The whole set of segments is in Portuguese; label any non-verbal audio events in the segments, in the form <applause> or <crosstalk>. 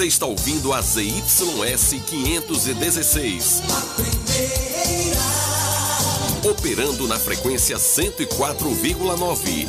Você está ouvindo a ZYS 516. A primeira. Operando na frequência 104,9.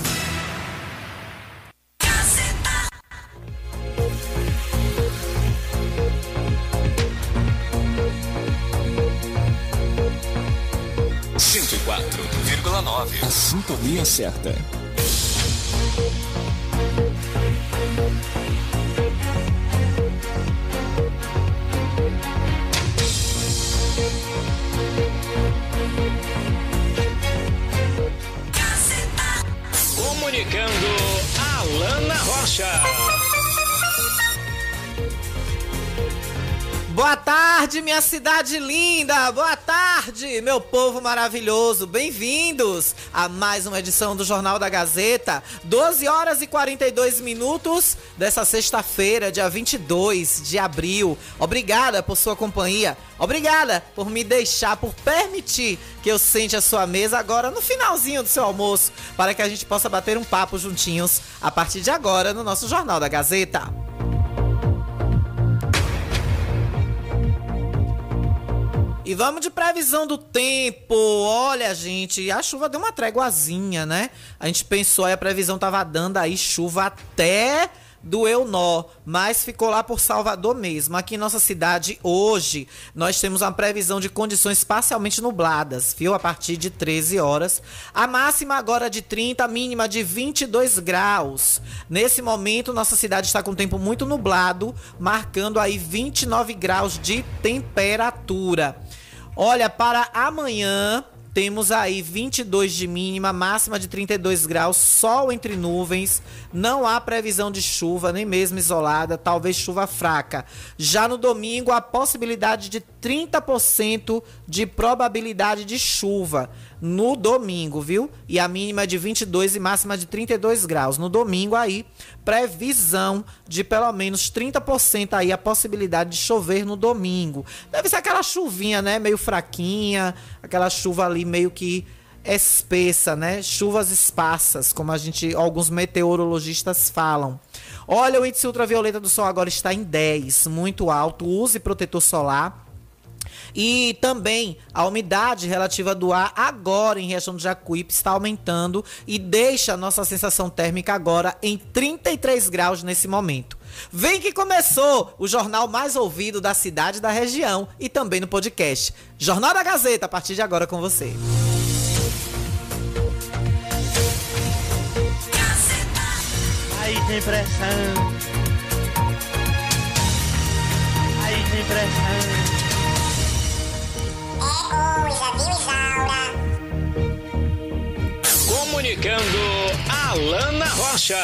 Sintonia certa. Comunicando Alana Rocha. Boa tarde, minha cidade linda! Boa tarde, meu povo maravilhoso! Bem-vindos a mais uma edição do Jornal da Gazeta. 12 horas e 42 minutos dessa sexta-feira, dia 22 de abril. Obrigada por sua companhia. Obrigada por me deixar, por permitir que eu sente a sua mesa agora no finalzinho do seu almoço, para que a gente possa bater um papo juntinhos a partir de agora no nosso Jornal da Gazeta. E vamos de previsão do tempo. Olha, gente, a chuva deu uma tréguazinha, né? A gente pensou aí, a previsão tava dando aí chuva até doeu nó, mas ficou lá por Salvador mesmo. Aqui em nossa cidade, hoje, nós temos uma previsão de condições parcialmente nubladas, viu? A partir de 13 horas. A máxima agora de 30, a mínima de 22 graus. Nesse momento, nossa cidade está com tempo muito nublado, marcando aí 29 graus de temperatura. Olha, para amanhã temos aí 22 de mínima, máxima de 32 graus, sol entre nuvens, não há previsão de chuva, nem mesmo isolada, talvez chuva fraca. Já no domingo, a possibilidade de 30% de probabilidade de chuva no domingo, viu? E a mínima de 22 e máxima de 32 graus. No domingo aí, previsão de pelo menos 30% aí a possibilidade de chover no domingo. Deve ser aquela chuvinha, né, meio fraquinha, aquela chuva ali meio que espessa, né? Chuvas esparsas, como a gente, alguns meteorologistas falam. Olha, o índice ultravioleta do sol agora está em 10, muito alto. Use protetor solar. E também a umidade relativa do ar agora em região do Jacuípe está aumentando e deixa a nossa sensação térmica agora em 33 graus nesse momento. Vem que começou o jornal mais ouvido da cidade e da região e também no podcast. Jornal da Gazeta, a partir de agora com você. Aí tem pressão. Aí tem pressão. Comunicando Alana Rocha.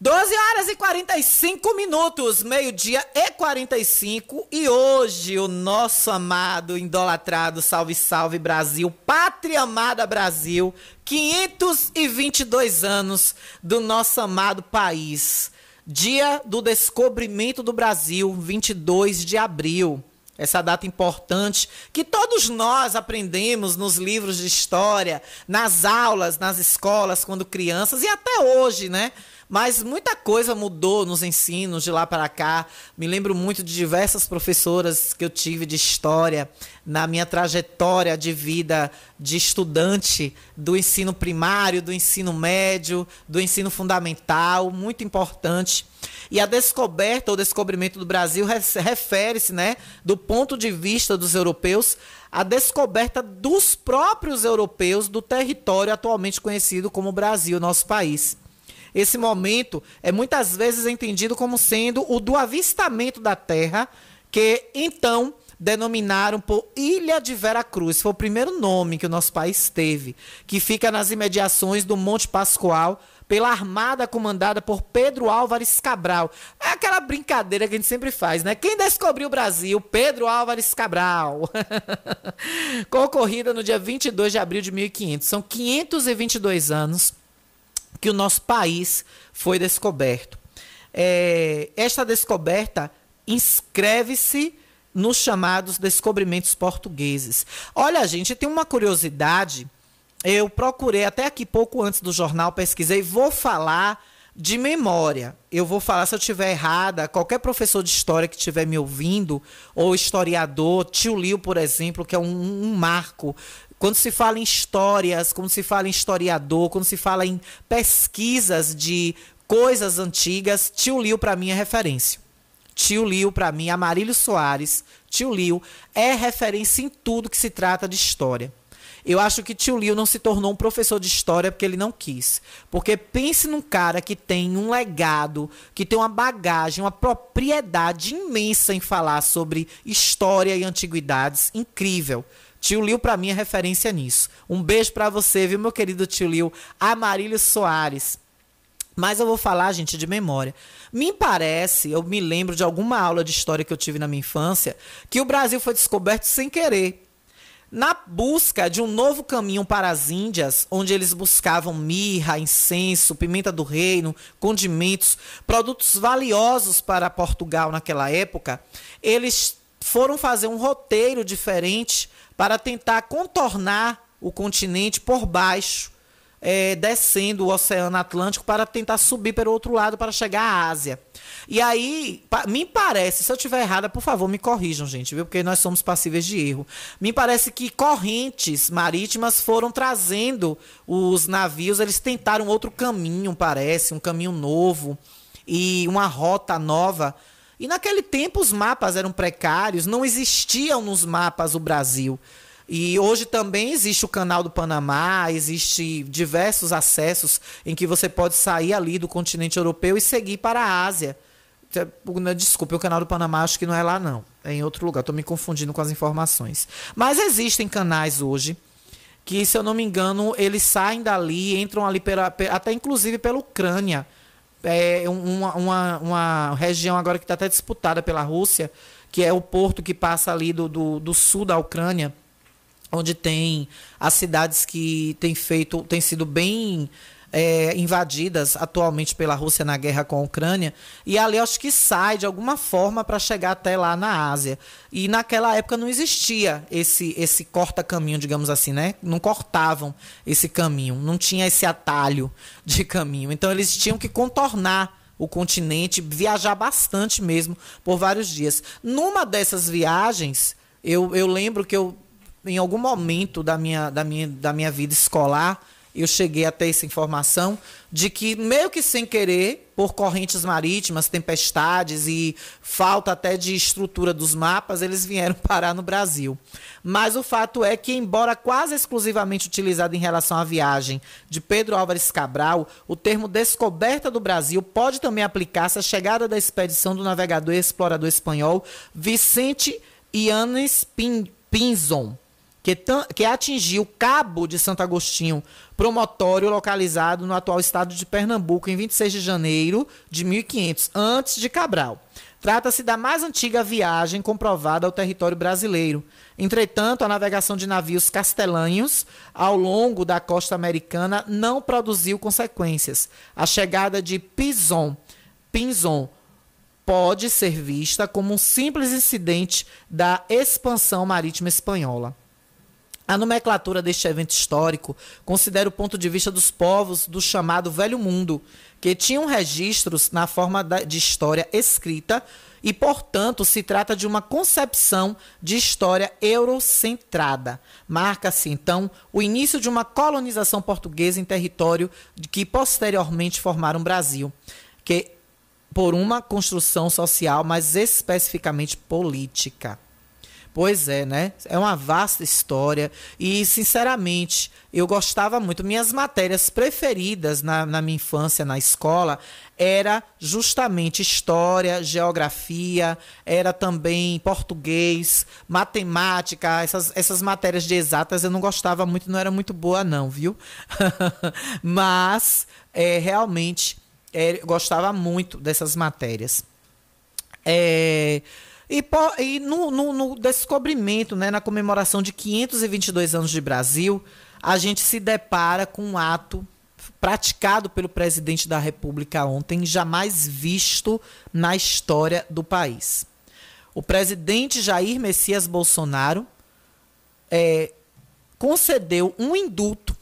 12 horas e 45 minutos, meio-dia e 45. E hoje o nosso amado, idolatrado, salve, salve Brasil, pátria amada Brasil, 522 anos do nosso amado país. Dia do descobrimento do Brasil, 22 de abril essa data importante que todos nós aprendemos nos livros de história, nas aulas, nas escolas, quando crianças e até hoje, né? Mas muita coisa mudou nos ensinos de lá para cá. Me lembro muito de diversas professoras que eu tive de história na minha trajetória de vida de estudante do ensino primário, do ensino médio, do ensino fundamental, muito importante. E a descoberta ou descobrimento do Brasil refere-se, né, do ponto de vista dos europeus, à descoberta dos próprios europeus do território atualmente conhecido como Brasil, nosso país. Esse momento é muitas vezes entendido como sendo o do avistamento da terra, que então denominaram por Ilha de Vera Cruz. Foi o primeiro nome que o nosso país teve, que fica nas imediações do Monte Pascoal, pela armada comandada por Pedro Álvares Cabral. É aquela brincadeira que a gente sempre faz, né? Quem descobriu o Brasil? Pedro Álvares Cabral. <laughs> Concorrida no dia 22 de abril de 1500. São 522 anos que o nosso país foi descoberto. É, esta descoberta inscreve-se nos chamados descobrimentos portugueses. Olha, gente, tem uma curiosidade. Eu procurei até aqui pouco antes do jornal, pesquisei, vou falar de memória. Eu vou falar se eu estiver errada. Qualquer professor de história que estiver me ouvindo, ou historiador, tio Liu, por exemplo, que é um, um marco quando se fala em histórias, quando se fala em historiador, quando se fala em pesquisas de coisas antigas, tio Liu para mim é referência. Tio Liu para mim, Amarílio Soares, tio Liu é referência em tudo que se trata de história. Eu acho que tio Liu não se tornou um professor de história porque ele não quis. Porque pense num cara que tem um legado, que tem uma bagagem, uma propriedade imensa em falar sobre história e antiguidades, incrível. Tio Liu, para mim, é referência nisso. Um beijo para você, viu, meu querido tio Liu? Amarílio Soares. Mas eu vou falar, gente, de memória. Me parece, eu me lembro de alguma aula de história que eu tive na minha infância, que o Brasil foi descoberto sem querer. Na busca de um novo caminho para as Índias, onde eles buscavam mirra, incenso, pimenta do reino, condimentos, produtos valiosos para Portugal naquela época, eles foram fazer um roteiro diferente para tentar contornar o continente por baixo, é, descendo o Oceano Atlântico para tentar subir pelo outro lado para chegar à Ásia. E aí, me parece, se eu estiver errada, por favor, me corrijam, gente, viu? Porque nós somos passíveis de erro. Me parece que correntes marítimas foram trazendo os navios, eles tentaram outro caminho, parece, um caminho novo e uma rota nova e naquele tempo os mapas eram precários, não existiam nos mapas o Brasil. E hoje também existe o canal do Panamá, existe diversos acessos em que você pode sair ali do continente europeu e seguir para a Ásia. Desculpe, o canal do Panamá acho que não é lá não, é em outro lugar. Estou me confundindo com as informações. Mas existem canais hoje que, se eu não me engano, eles saem dali, entram ali pela, até inclusive pela Ucrânia é, uma, uma, uma região agora que está até disputada pela Rússia, que é o porto que passa ali do, do, do sul da Ucrânia, onde tem as cidades que têm feito, têm sido bem é, invadidas atualmente pela Rússia na guerra com a Ucrânia, e ali acho que sai de alguma forma para chegar até lá na Ásia. E naquela época não existia esse, esse corta-caminho, digamos assim, né? Não cortavam esse caminho, não tinha esse atalho de caminho. Então eles tinham que contornar o continente, viajar bastante mesmo por vários dias. Numa dessas viagens, eu, eu lembro que eu, em algum momento da minha, da minha, da minha vida escolar, eu cheguei a ter essa informação de que, meio que sem querer, por correntes marítimas, tempestades e falta até de estrutura dos mapas, eles vieram <laughs> parar no Brasil. Mas o fato é que, embora quase exclusivamente utilizado em relação à viagem de Pedro Álvares Cabral, o termo descoberta do Brasil pode também aplicar-se à chegada da expedição do navegador e explorador espanhol Vicente Yanes Pinzon que, que atingiu Cabo de Santo Agostinho, promotório localizado no atual estado de Pernambuco, em 26 de janeiro de 1500, antes de Cabral. Trata-se da mais antiga viagem comprovada ao território brasileiro. Entretanto, a navegação de navios castelanhos ao longo da costa americana não produziu consequências. A chegada de Pizon, Pinzon pode ser vista como um simples incidente da expansão marítima espanhola. A nomenclatura deste evento histórico considera o ponto de vista dos povos do chamado Velho Mundo, que tinham registros na forma de história escrita e, portanto, se trata de uma concepção de história eurocentrada. Marca-se, então, o início de uma colonização portuguesa em território que posteriormente formaram o Brasil, que por uma construção social, mas especificamente política. Pois é, né? É uma vasta história e, sinceramente, eu gostava muito. Minhas matérias preferidas na, na minha infância, na escola, era justamente história, geografia, era também português, matemática, essas, essas matérias de exatas eu não gostava muito, não era muito boa não, viu? <laughs> Mas, é, realmente, é, gostava muito dessas matérias. É, e, e no, no- no descobrimento, né, na comemoração de 522 anos de Brasil, a gente se depara com um ato praticado pelo presidente da República ontem, jamais visto na história do país. O presidente Jair Messias Bolsonaro é, concedeu um indulto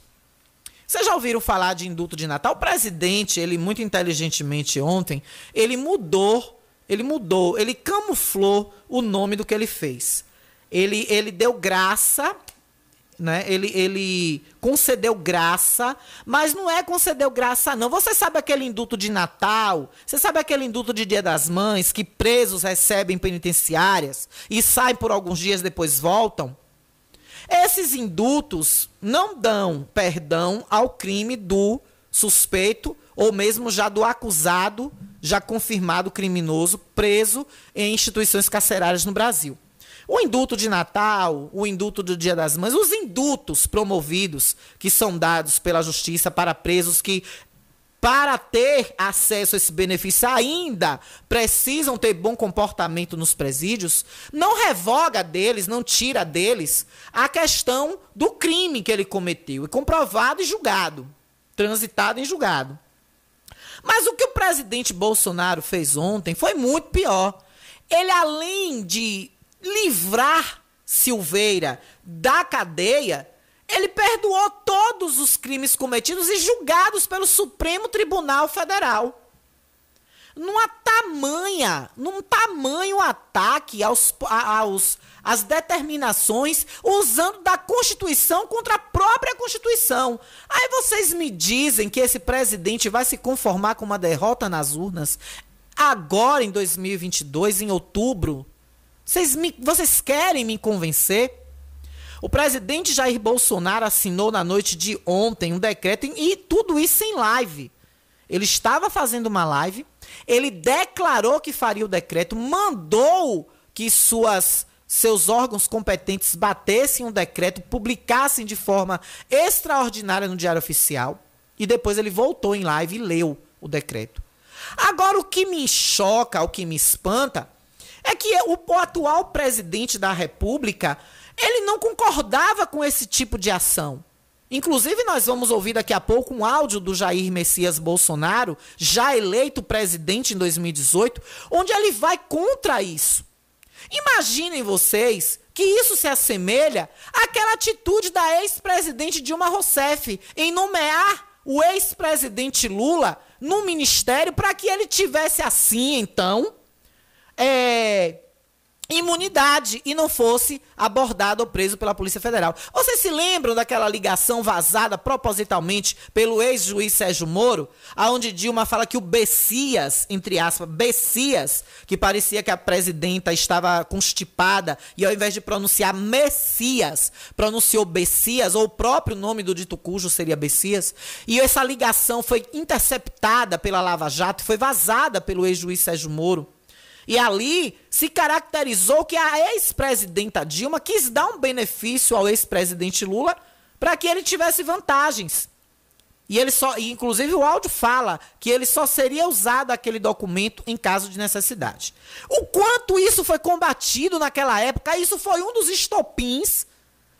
vocês já ouviram falar de indulto de Natal? O presidente, ele muito inteligentemente ontem, ele mudou, ele mudou, ele camuflou o nome do que ele fez. Ele, ele deu graça, né? Ele, ele concedeu graça, mas não é concedeu graça, não. Você sabe aquele indulto de Natal? Você sabe aquele indulto de Dia das Mães que presos recebem penitenciárias e saem por alguns dias depois voltam? Esses indultos não dão perdão ao crime do suspeito ou mesmo já do acusado, já confirmado criminoso, preso em instituições carcerárias no Brasil. O indulto de Natal, o indulto do Dia das Mães, os indultos promovidos que são dados pela justiça para presos que para ter acesso a esse benefício ainda precisam ter bom comportamento nos presídios, não revoga deles, não tira deles a questão do crime que ele cometeu, e comprovado e julgado, transitado em julgado. Mas o que o presidente Bolsonaro fez ontem foi muito pior. Ele, além de livrar Silveira da cadeia, ele perdoou todos os crimes cometidos e julgados pelo Supremo Tribunal Federal. Numa tamanha, num tamanho ataque aos, aos, às determinações, usando da Constituição contra a própria Constituição. Aí vocês me dizem que esse presidente vai se conformar com uma derrota nas urnas agora em 2022, em outubro? Vocês, me, vocês querem me convencer? O presidente Jair Bolsonaro assinou na noite de ontem um decreto e tudo isso em live. Ele estava fazendo uma live, ele declarou que faria o decreto, mandou que suas seus órgãos competentes batessem um decreto, publicassem de forma extraordinária no Diário Oficial, e depois ele voltou em live e leu o decreto. Agora, o que me choca, o que me espanta, é que o, atual presidente da República, ele não concordava com esse tipo de ação. Inclusive, nós vamos ouvir daqui a pouco um áudio do Jair Messias Bolsonaro, já eleito presidente em 2018, onde ele vai contra isso. Imaginem vocês que isso se assemelha àquela atitude da ex-presidente Dilma Rousseff em nomear o ex-presidente Lula no ministério para que ele tivesse assim, então, é, imunidade e não fosse abordado ou preso pela Polícia Federal. Vocês se lembram daquela ligação vazada propositalmente pelo ex-juiz Sérgio Moro, aonde Dilma fala que o Bessias, entre aspas, Bessias, que parecia que a presidenta estava constipada e ao invés de pronunciar Messias, pronunciou Bessias, ou o próprio nome do dito cujo seria Bessias, e essa ligação foi interceptada pela Lava Jato, foi vazada pelo ex-juiz Sérgio Moro. E ali se caracterizou que a ex-presidenta Dilma quis dar um benefício ao ex-presidente Lula para que ele tivesse vantagens. E ele só, e inclusive o áudio fala que ele só seria usado aquele documento em caso de necessidade. O quanto isso foi combatido naquela época, isso foi um dos estopins.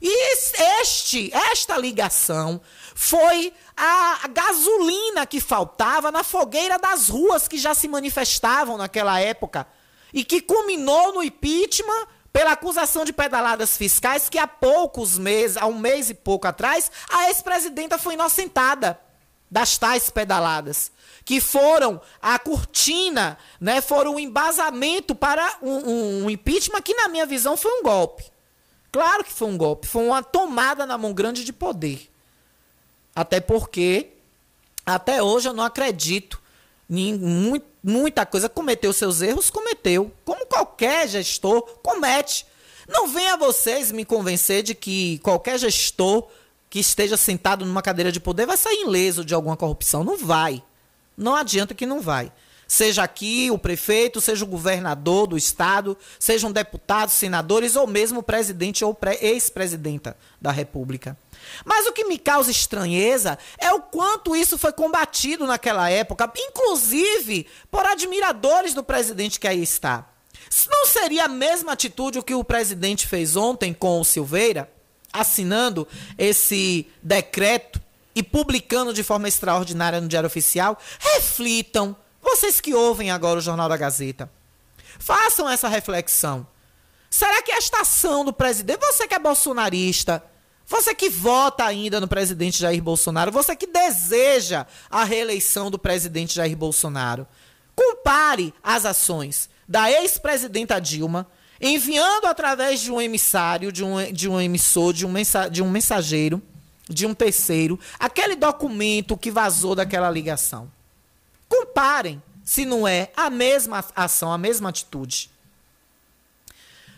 E este, esta ligação foi a gasolina que faltava na fogueira das ruas que já se manifestavam naquela época e que culminou no impeachment pela acusação de pedaladas fiscais que há poucos meses, há um mês e pouco atrás, a ex-presidenta foi inocentada das tais pedaladas, que foram a cortina, né, foram um embasamento para um, um impeachment que, na minha visão, foi um golpe. Claro que foi um golpe, foi uma tomada na mão grande de poder. Até porque, até hoje, eu não acredito. Em muita coisa cometeu seus erros, cometeu. Como qualquer gestor comete. Não venha vocês me convencer de que qualquer gestor que esteja sentado numa cadeira de poder vai sair ileso de alguma corrupção. Não vai. Não adianta que não vai. Seja aqui o prefeito, seja o governador do estado, sejam deputados, senadores ou mesmo presidente ou ex-presidenta da República. Mas o que me causa estranheza é o quanto isso foi combatido naquela época, inclusive por admiradores do presidente que aí está. Não seria a mesma atitude o que o presidente fez ontem com o Silveira, assinando esse decreto e publicando de forma extraordinária no Diário Oficial? Reflitam vocês que ouvem agora o Jornal da Gazeta, façam essa reflexão. Será que esta ação do presidente, você que é bolsonarista, você que vota ainda no presidente Jair Bolsonaro, você que deseja a reeleição do presidente Jair Bolsonaro, compare as ações da ex-presidenta Dilma, enviando através de um emissário, de um, de um emissor, de um, mensa, de um mensageiro, de um terceiro, aquele documento que vazou daquela ligação. Comparem se não é a mesma ação, a mesma atitude.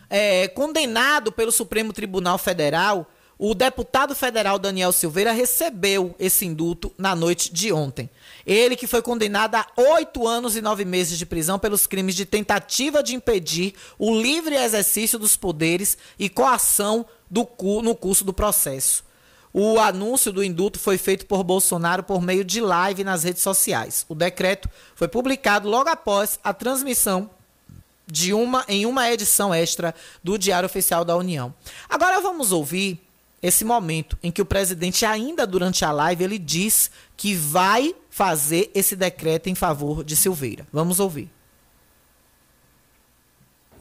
É, condenado pelo Supremo Tribunal Federal, o deputado federal Daniel Silveira recebeu esse indulto na noite de ontem. Ele que foi condenado a oito anos e nove meses de prisão pelos crimes de tentativa de impedir o livre exercício dos poderes e coação do, no curso do processo. O anúncio do indulto foi feito por Bolsonaro por meio de live nas redes sociais. O decreto foi publicado logo após a transmissão de uma em uma edição extra do Diário Oficial da União. Agora vamos ouvir esse momento em que o presidente ainda durante a live ele diz que vai fazer esse decreto em favor de Silveira. Vamos ouvir.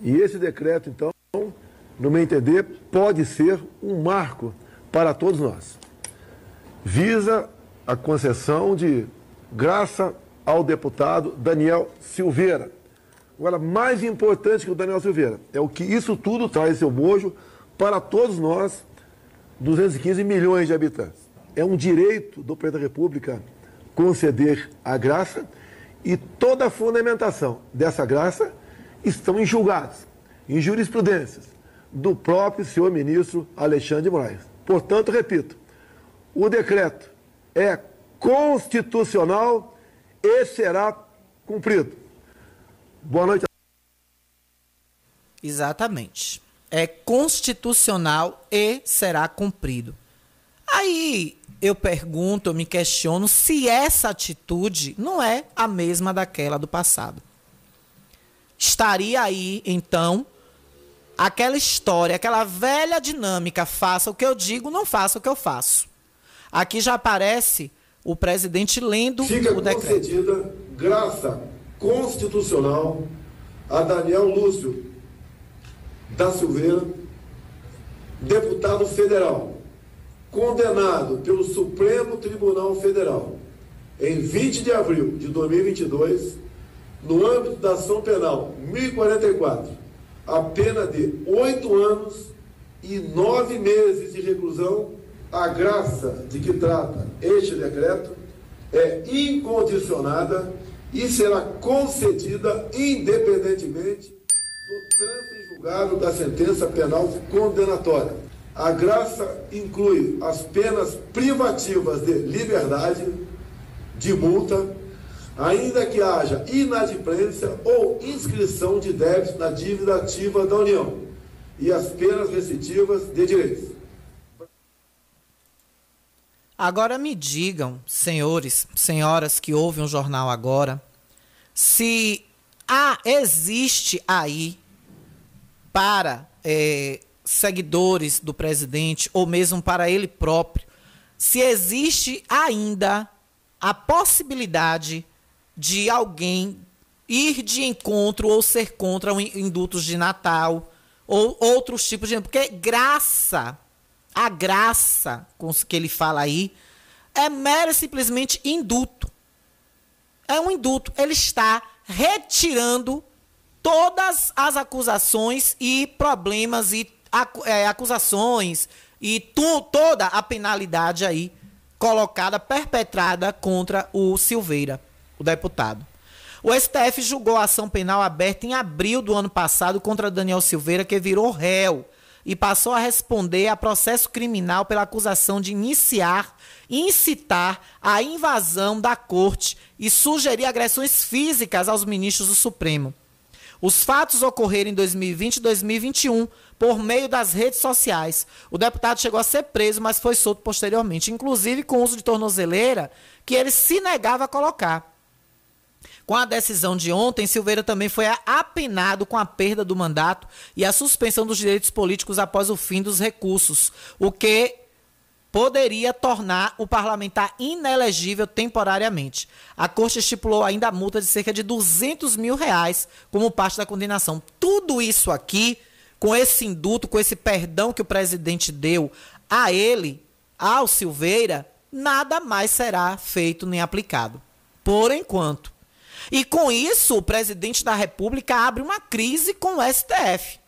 E esse decreto, então, no meu entender, pode ser um marco para todos nós. Visa a concessão de graça ao deputado Daniel Silveira. Agora, mais importante que o Daniel Silveira é o que isso tudo traz seu bojo para todos nós, 215 milhões de habitantes. É um direito do presidente da República conceder a graça e toda a fundamentação dessa graça estão em julgados, em jurisprudências do próprio senhor ministro Alexandre de Moraes. Portanto, repito, o decreto é constitucional e será cumprido. Boa noite. Exatamente. É constitucional e será cumprido. Aí eu pergunto, eu me questiono se essa atitude não é a mesma daquela do passado. Estaria aí, então, aquela história, aquela velha dinâmica, faça o que eu digo, não faça o que eu faço. Aqui já aparece o presidente lendo Fica o decreto. concedida graça constitucional a Daniel Lúcio da Silveira, deputado federal, condenado pelo Supremo Tribunal Federal em 20 de abril de 2022, no âmbito da ação penal 1044 a pena de oito anos e nove meses de reclusão, a graça de que trata este decreto é incondicionada e será concedida independentemente do trânsito julgado da sentença penal condenatória. A graça inclui as penas privativas de liberdade, de multa, ainda que haja inadimplência ou inscrição de débito na dívida ativa da União e as penas restritivas de direitos. Agora me digam, senhores, senhoras que ouvem o jornal agora, se há, existe aí para é, seguidores do presidente ou mesmo para ele próprio, se existe ainda a possibilidade de alguém ir de encontro ou ser contra indultos de Natal ou outros tipos de porque graça, a graça com que ele fala aí é mero e simplesmente induto. É um induto. Ele está retirando todas as acusações e problemas e é, acusações e tu, toda a penalidade aí colocada, perpetrada contra o Silveira, o deputado. O STF julgou a ação penal aberta em abril do ano passado contra Daniel Silveira, que virou réu e passou a responder a processo criminal pela acusação de iniciar incitar a invasão da corte e sugerir agressões físicas aos ministros do Supremo. Os fatos ocorreram em 2020 e 2021 por meio das redes sociais. O deputado chegou a ser preso, mas foi solto posteriormente, inclusive com uso de tornozeleira que ele se negava a colocar. Com a decisão de ontem, Silveira também foi apenado com a perda do mandato e a suspensão dos direitos políticos após o fim dos recursos, o que poderia tornar o parlamentar inelegível temporariamente. A corte estipulou ainda a multa de cerca de 200 mil reais como parte da condenação. Tudo isso aqui, com esse induto, com esse perdão que o presidente deu a ele, ao Silveira, nada mais será feito nem aplicado. Por enquanto. E com isso, o presidente da República abre uma crise com o STF,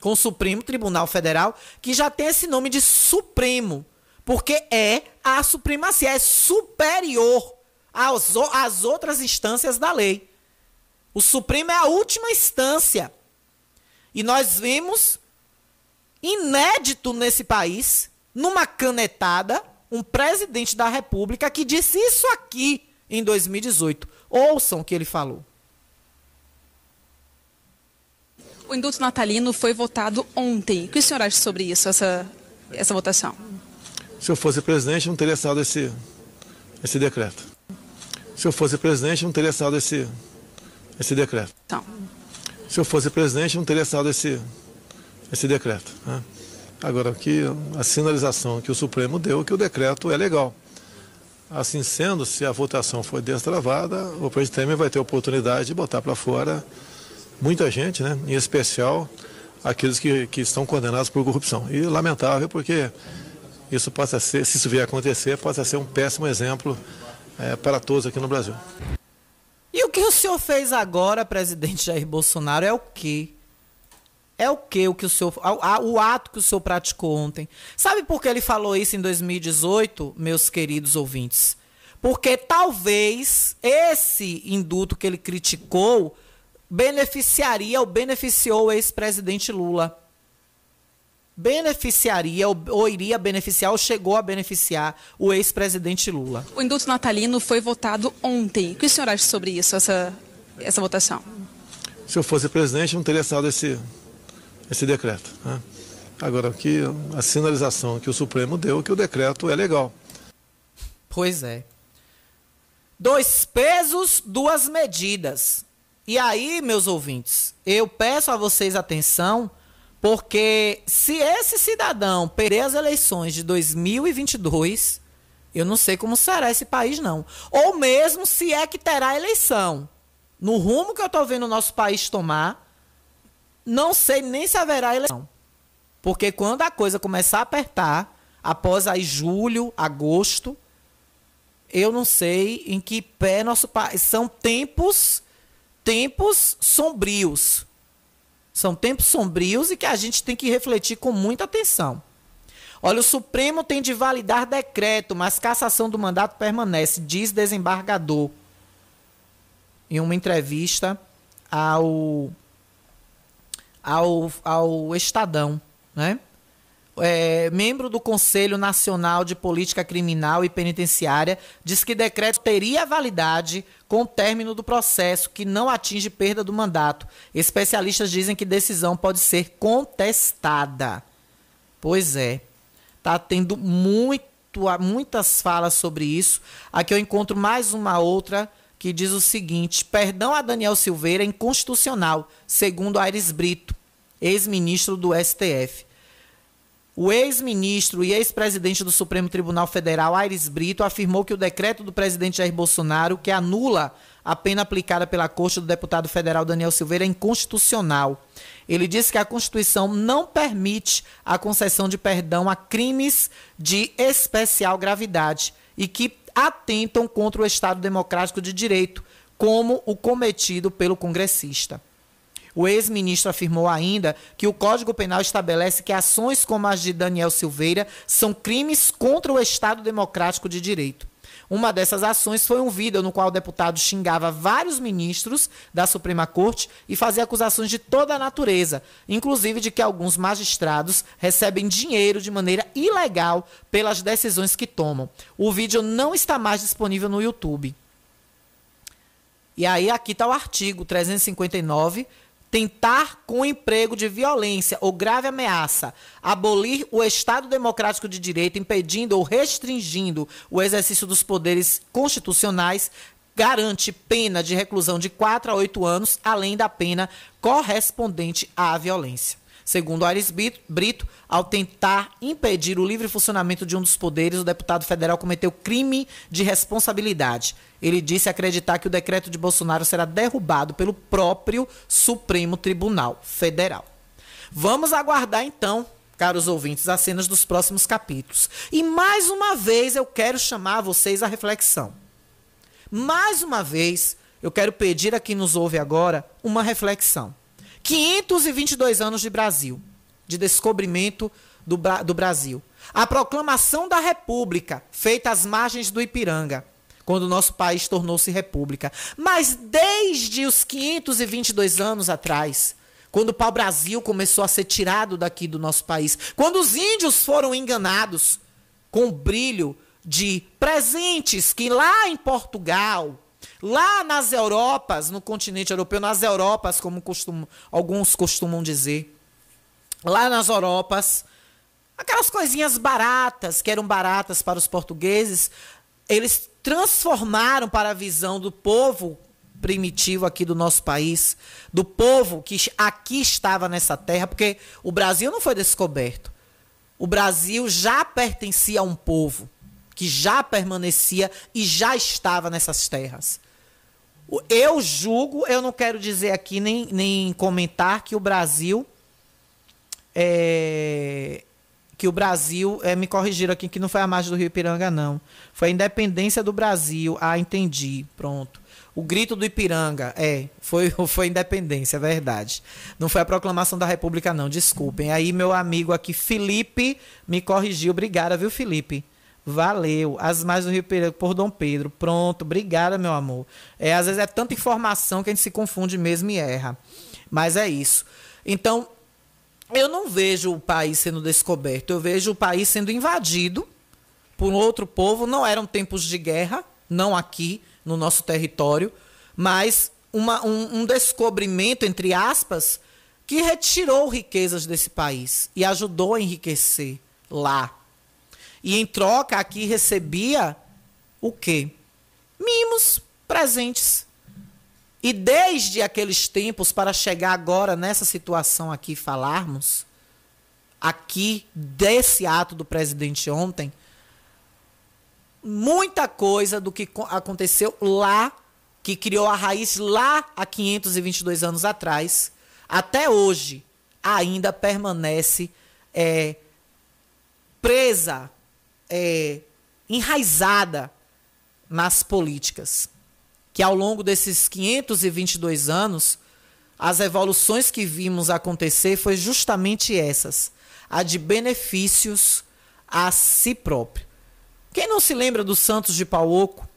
com o Supremo Tribunal Federal, que já tem esse nome de Supremo, porque é a supremacia, é superior às, outras instâncias da lei. O Supremo é a última instância. E nós vimos, inédito nesse país, numa canetada, um presidente da República que disse isso aqui em 2018. Ouçam o que ele falou. O indulto natalino foi votado ontem. O que o senhor acha sobre isso, essa, essa votação? Se eu fosse presidente, não teria assinado esse, esse decreto. Se eu fosse presidente, não teria assinado esse, esse decreto. Então. Se eu fosse presidente, não teria assinado esse, esse decreto. Né? Agora, que a sinalização que o Supremo deu que o decreto é legal. Assim sendo, se a votação for destravada, o presidente Temer vai ter a oportunidade de botar para fora muita gente, né? em especial aqueles que, que estão condenados por corrupção. E lamentável porque isso possa ser, se isso vier a acontecer, possa ser um péssimo exemplo é, para todos aqui no Brasil. E o que o senhor fez agora, presidente Jair Bolsonaro, é o quê? É o que o que o senhor, o ato que o senhor praticou ontem. Sabe por que ele falou isso em 2018, meus queridos ouvintes? Porque talvez esse induto que ele criticou beneficiaria ou beneficiou o ex-presidente Lula. Beneficiaria ou, ou, iria beneficiar ou chegou a beneficiar o ex-presidente Lula. O induto natalino foi votado ontem. O que o senhor acha sobre isso, essa, essa votação? Se eu fosse presidente, não teria assinado esse, esse decreto. Né? Agora, que a sinalização que o Supremo deu que o decreto é legal. Pois é. Dois pesos, duas medidas. E aí, meus ouvintes, eu peço a vocês atenção, porque se esse cidadão perder as eleições de 2022, eu não sei como será esse país, não. Ou mesmo se é que terá eleição. No rumo que eu estou vendo o nosso país tomar, não sei nem se haverá eleição. Porque quando a coisa começar a apertar, após aí julho, agosto, eu não sei em que pé nosso país. São tempos, tempos sombrios. São tempos sombrios e que a gente tem que refletir com muita atenção. Olha, o Supremo tem de validar decreto, mas cassação do mandato permanece, diz desembargador. Em uma entrevista ao ao, ao Estadão, né? É, membro do Conselho Nacional de Política Criminal e Penitenciária, diz que decreto teria validade com o término do processo, que não atinge perda do mandato. Especialistas dizem que decisão pode ser contestada. Pois é, está tendo muito, muitas falas sobre isso. Aqui eu encontro mais uma outra que diz o seguinte: perdão a Daniel Silveira é inconstitucional, segundo Aires Brito, ex-ministro do STF. O ex-ministro e ex-presidente do Supremo Tribunal Federal, Aires Brito, afirmou que o decreto do presidente Jair Bolsonaro, que anula a pena aplicada pela Corte do deputado federal Daniel Silveira é inconstitucional. Ele disse que a Constituição não permite a concessão de perdão a crimes de especial gravidade e que atentam contra o Estado Democrático de Direito, como o cometido pelo congressista. O ex-ministro afirmou ainda que o Código Penal estabelece que ações como as de Daniel Silveira são crimes contra o Estado Democrático de Direito. Uma dessas ações foi um vídeo no qual o deputado xingava vários ministros da Suprema Corte e fazia acusações de toda a natureza, inclusive de que alguns magistrados recebem dinheiro de maneira ilegal pelas decisões que tomam. O vídeo não está mais disponível no YouTube. E aí aqui está o artigo 359 tentar com emprego de violência ou grave ameaça abolir o Estado democrático de direito, impedindo ou restringindo o exercício dos poderes constitucionais, garante pena de reclusão de 4 a 8 anos, além da pena correspondente à violência. Segundo Ares Brito, ao tentar impedir o livre funcionamento de um dos poderes, o deputado federal cometeu crime de responsabilidade. Ele disse acreditar que o decreto de Bolsonaro será derrubado pelo próprio Supremo Tribunal Federal. Vamos aguardar então, caros ouvintes, as cenas dos próximos capítulos. E mais uma vez eu quero chamar vocês à reflexão. Mais uma vez, eu quero pedir a quem nos ouve agora uma reflexão. 522 anos de Brasil, de descobrimento do, do Brasil. A proclamação da República, feita às margens do Ipiranga, quando o nosso país tornou-se república. Mas desde os 522 anos atrás, quando o pau-brasil começou a ser tirado daqui do nosso país, quando os índios foram enganados com o brilho de presentes que lá em Portugal, Lá nas Europas, no continente europeu, nas Europas, como alguns costumam dizer, lá nas Europas, aquelas coisinhas baratas, que eram baratas para os portugueses, eles transformaram para a visão do povo primitivo aqui do nosso país, do povo que aqui estava nessa terra, porque o Brasil não foi descoberto. O Brasil já pertencia a um povo que já permanecia e já estava nessas terras. Eu julgo, eu não quero dizer aqui nem, nem comentar que o Brasil é, que o Brasil, é, me corrigiram aqui que não foi a margem do Rio Ipiranga, não. Foi a independência do Brasil. Ah, entendi. Pronto. O grito do Ipiranga, é, foi, <laughs> foi independência, é verdade. Não foi a proclamação da República, não, desculpem. Aí meu amigo aqui, Felipe, me corrigiu. Obrigada, viu, Felipe? Valeu. As mais do Rio Pereira por Dom Pedro. Pronto. Obrigada, meu amor. É, às vezes é tanta informação que a gente se confunde mesmo e erra. Mas é isso. Então, eu não vejo o país sendo descoberto. Eu vejo o país sendo invadido por outro povo. Não eram tempos de guerra, não aqui no nosso território, mas uma, um, um descobrimento, entre aspas, que retirou riquezas desse país e ajudou a enriquecer lá e em troca aqui recebia o quê? Mimos, presentes. E desde aqueles tempos para chegar agora nessa situação aqui falarmos aqui desse ato do presidente ontem, muita coisa do que aconteceu lá, que criou a raiz lá há 522 anos atrás, até hoje ainda permanece é, presa é, enraizada nas políticas. Que ao longo desses 522 anos, as evoluções que vimos acontecer foi justamente essas, a de benefícios a si próprio. Quem não se lembra dos Santos de Pauoco?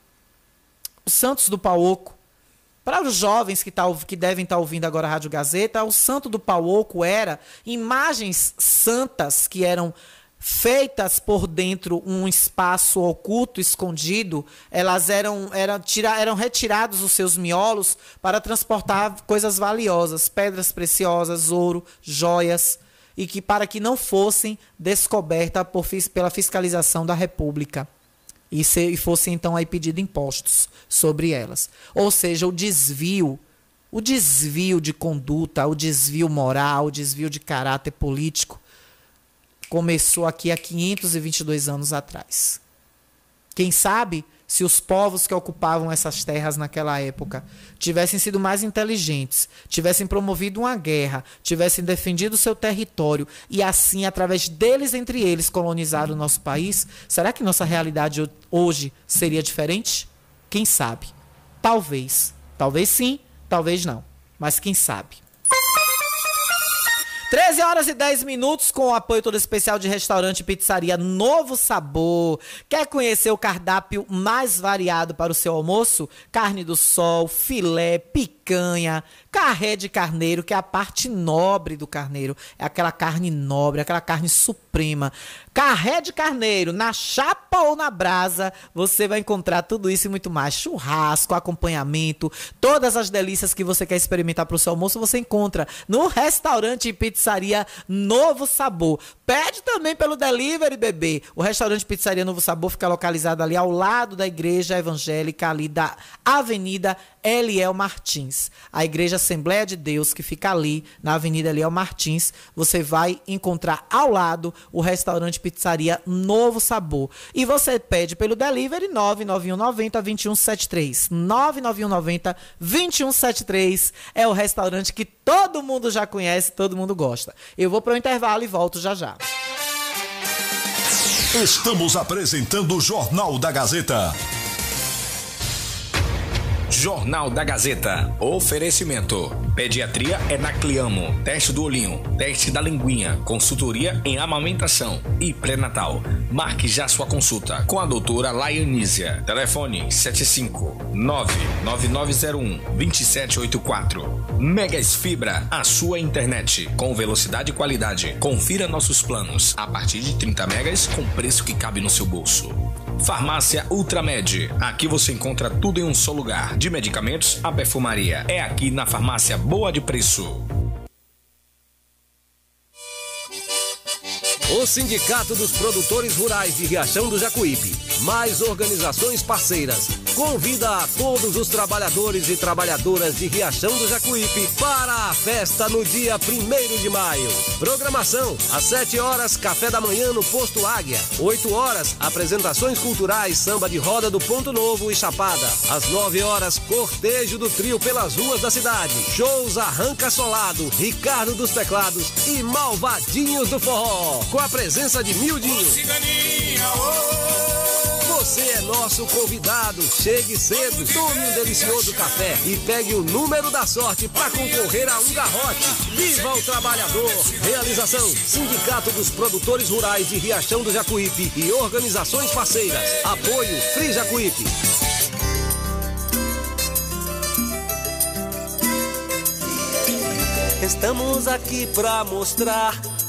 Os Santos do Pauoco. Para os jovens que, tá, que devem estar tá ouvindo agora a Rádio Gazeta, o Santo do Pauoco era imagens santas que eram feitas por dentro um espaço oculto, escondido, elas eram, eram, tira, eram retirados os seus miolos para transportar coisas valiosas, pedras preciosas, ouro, joias, e que para que não fossem descobertas pela fiscalização da República. E, se, e fossem então aí pedido impostos sobre elas. Ou seja, o desvio, o desvio de conduta, o desvio moral, o desvio de caráter político começou aqui há 522 anos atrás. Quem sabe se os povos que ocupavam essas terras naquela época tivessem sido mais inteligentes, tivessem promovido uma guerra, tivessem defendido seu território e assim, através deles entre eles, colonizaram o nosso país, será que nossa realidade hoje seria diferente? Quem sabe? Talvez. Talvez sim, talvez não. Mas quem sabe? 13 horas e 10 minutos com o apoio todo especial de restaurante e pizzaria Novo Sabor. Quer conhecer o cardápio mais variado para o seu almoço? Carne do sol, filé, picanha, carré de carneiro, que é a parte nobre do carneiro. É aquela carne nobre, aquela carne suprema. Carré de carneiro, na chapa ou na brasa, você vai encontrar tudo isso e muito mais. Churrasco, acompanhamento, todas as delícias que você quer experimentar para o seu almoço, você encontra no restaurante e pizzaria Novo Sabor. Pede também pelo delivery, bebê. O restaurante Pizzaria Novo Sabor fica localizado ali ao lado da igreja evangélica, ali da Avenida Eliel Martins. A Igreja Assembleia de Deus, que fica ali na Avenida Eliel Martins, você vai encontrar ao lado o restaurante Pizzaria Novo Sabor. E você pede pelo delivery 99190 2173. 99190 2173 é o restaurante que todo mundo já conhece, todo mundo gosta. Eu vou para o intervalo e volto já já. Estamos apresentando o Jornal da Gazeta. Jornal da Gazeta. Oferecimento. Pediatria é na Cliamo. Teste do olhinho. Teste da linguinha. Consultoria em amamentação e pré-natal. Marque já sua consulta com a doutora Laianísia. Telefone 75999012784. Megas Fibra, a sua internet com velocidade e qualidade. Confira nossos planos a partir de 30 megas com preço que cabe no seu bolso. Farmácia Ultramed. Aqui você encontra tudo em um só lugar. De medicamentos a perfumaria. É aqui na Farmácia Boa de Preço. O Sindicato dos Produtores Rurais de Riachão do Jacuípe, mais organizações parceiras, convida a todos os trabalhadores e trabalhadoras de Riachão do Jacuípe para a festa no dia 1 de maio. Programação: às 7 horas, café da manhã no Posto Águia. 8 horas, apresentações culturais, samba de roda do Ponto Novo e Chapada. Às 9 horas, cortejo do trio pelas ruas da cidade. Shows Arranca Solado, Ricardo dos Teclados e Malvadinhos do Forró. A presença de Mildinho. Você é nosso convidado. Chegue cedo, tome um delicioso café e pegue o número da sorte para concorrer a um garrote. Viva o trabalhador! Realização: Sindicato dos Produtores Rurais de Riachão do Jacuípe e organizações parceiras. Apoio Free Jacuípe. Estamos aqui para mostrar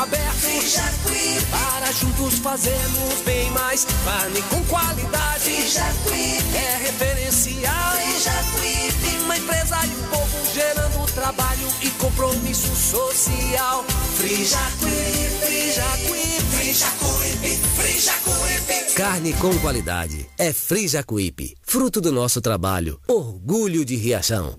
aberto. Para juntos fazermos bem mais carne com qualidade. É referencial. Uma empresa e um povo gerando trabalho e compromisso social. Frijacuípe, Frijacuípe, Frijacuípe, Frijacuípe. Carne com qualidade. É Frijacuípe. Fruto do nosso trabalho. Orgulho de Riachão.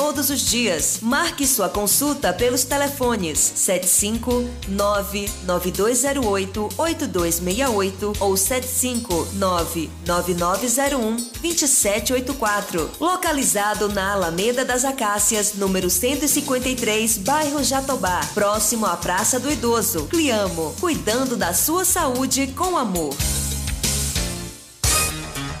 todos os dias. Marque sua consulta pelos telefones 75992088268 ou 75999012784. Localizado na Alameda das Acácias, número 153, bairro Jatobá, próximo à Praça do Idoso. Cliamo, cuidando da sua saúde com amor.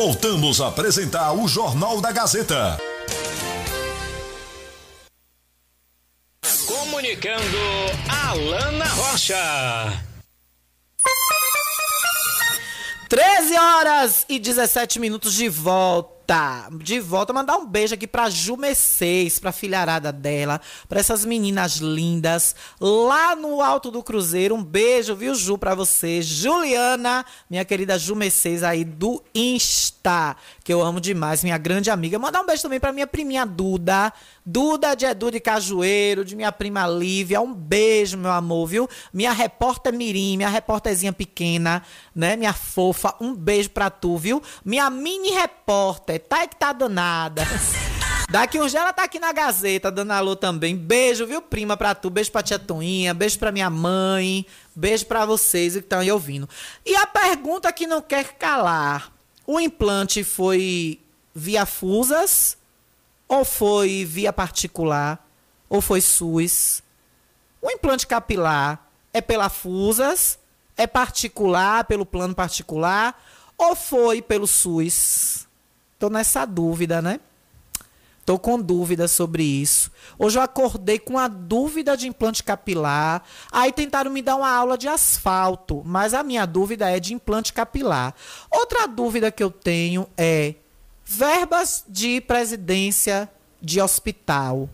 Voltamos a apresentar o Jornal da Gazeta. Comunicando Alana Rocha. 13 horas e 17 minutos de volta. De volta, mandar um beijo aqui pra Ju Mercedes, pra filharada dela, pra essas meninas lindas lá no Alto do Cruzeiro. Um beijo, viu, Ju, pra você. Juliana, minha querida Ju Mercedes aí do Insta, que eu amo demais, minha grande amiga. Mandar um beijo também pra minha priminha Duda, Duda de Edu de Cajueiro, de minha prima Lívia. Um beijo, meu amor, viu? Minha repórter Mirim, minha repórterzinha pequena, né? Minha fofa. Um beijo pra tu, viu? Minha mini repórter, tá aí que tá danada. <laughs> Daqui uns dias ela tá aqui na Gazeta, dando alô também. Beijo, viu, prima, pra tu. Beijo pra tia Toinha, beijo pra minha mãe. Beijo pra vocês que estão aí ouvindo. E a pergunta que não quer calar. O implante foi via Fusas ou foi via particular, ou foi SUS. O implante capilar é pela Fusas, é particular, pelo plano particular, ou foi pelo SUS? Tô nessa dúvida, né? Tô com dúvida sobre isso. Hoje eu acordei com a dúvida de implante capilar. Aí tentaram me dar uma aula de asfalto, mas a minha dúvida é de implante capilar. Outra dúvida que eu tenho é verbas de presidência de hospital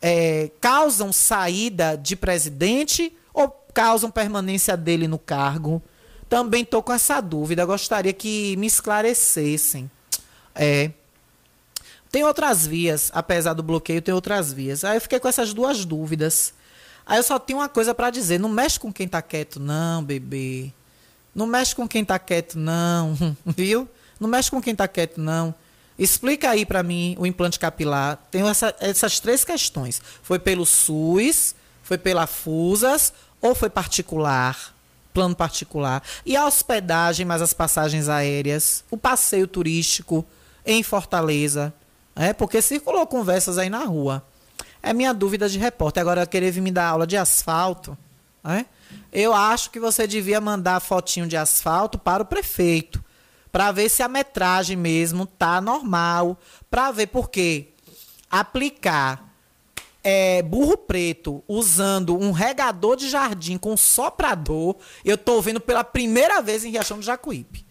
é, causam saída de presidente ou causam permanência dele no cargo? Também estou com essa dúvida. Gostaria que me esclarecessem. É. Tem outras vias, apesar do bloqueio, tem outras vias. Aí eu fiquei com essas duas dúvidas. Aí eu só tenho uma coisa para dizer: não mexe com quem tá quieto, não, bebê. Não mexe com quem tá quieto, não, <laughs> viu? Não mexe com quem tá quieto, não. Explica aí para mim o implante capilar. Tenho essa, essas três questões. Foi pelo SUS, foi pela FUSAS ou foi particular? Plano particular. E a hospedagem, mais as passagens aéreas, o passeio turístico em Fortaleza. É, porque circulou conversas aí na rua. É minha dúvida de repórter. Agora, querer vir me dar aula de asfalto. É? Eu acho que você devia mandar fotinho de asfalto para o prefeito para ver se a metragem mesmo tá normal, para ver por quê. Aplicar é, burro preto usando um regador de jardim com soprador, eu tô vendo pela primeira vez em Riachão do Jacuípe.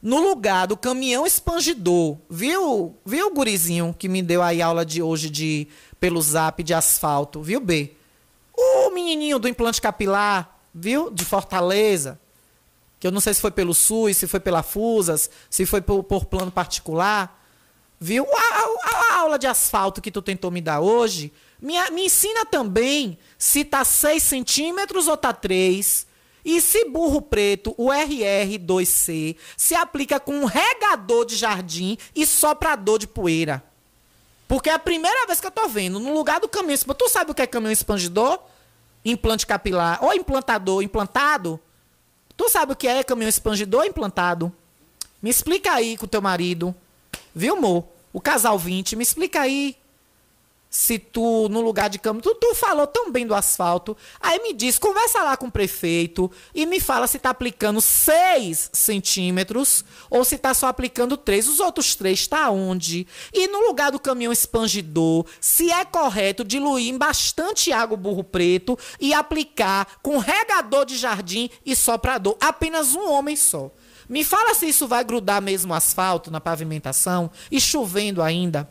No lugar do caminhão expangidor, viu, viu gurizinho que me deu aí aula de hoje de pelo zap de asfalto, viu, B? O menininho do implante capilar, viu, de Fortaleza, que eu não sei se foi pelo SUS, se foi pela FUSAS, se foi por, por plano particular, viu? A, a, a, aula de asfalto que tu tentou me dar hoje, me, me ensina também se tá 6 centímetros ou tá 3. E se burro preto, o RR2C, se aplica com um regador de jardim e soprador de poeira. Porque é a primeira vez que eu tô vendo, no lugar do caminhão, tu sabe o que é caminhão expandidor? Implante capilar, ou implantador, implantado? Tu sabe o que é caminhão expandidor implantado? Me explica aí com o teu marido. Viu, amor? O casal 20, me explica aí se tu, no lugar de câmbio, tu, tu, falou tão bem do asfalto, aí me diz, conversa lá com o prefeito e me fala se tá aplicando 6 centímetros ou se tá só aplicando 3. Os outros 3 tá onde? E no lugar do caminhão expangidor, se é correto diluir em bastante água o burro preto e aplicar com regador de jardim e soprador. Apenas um homem só. Me fala se isso vai grudar mesmo asfalto na pavimentação e chovendo ainda.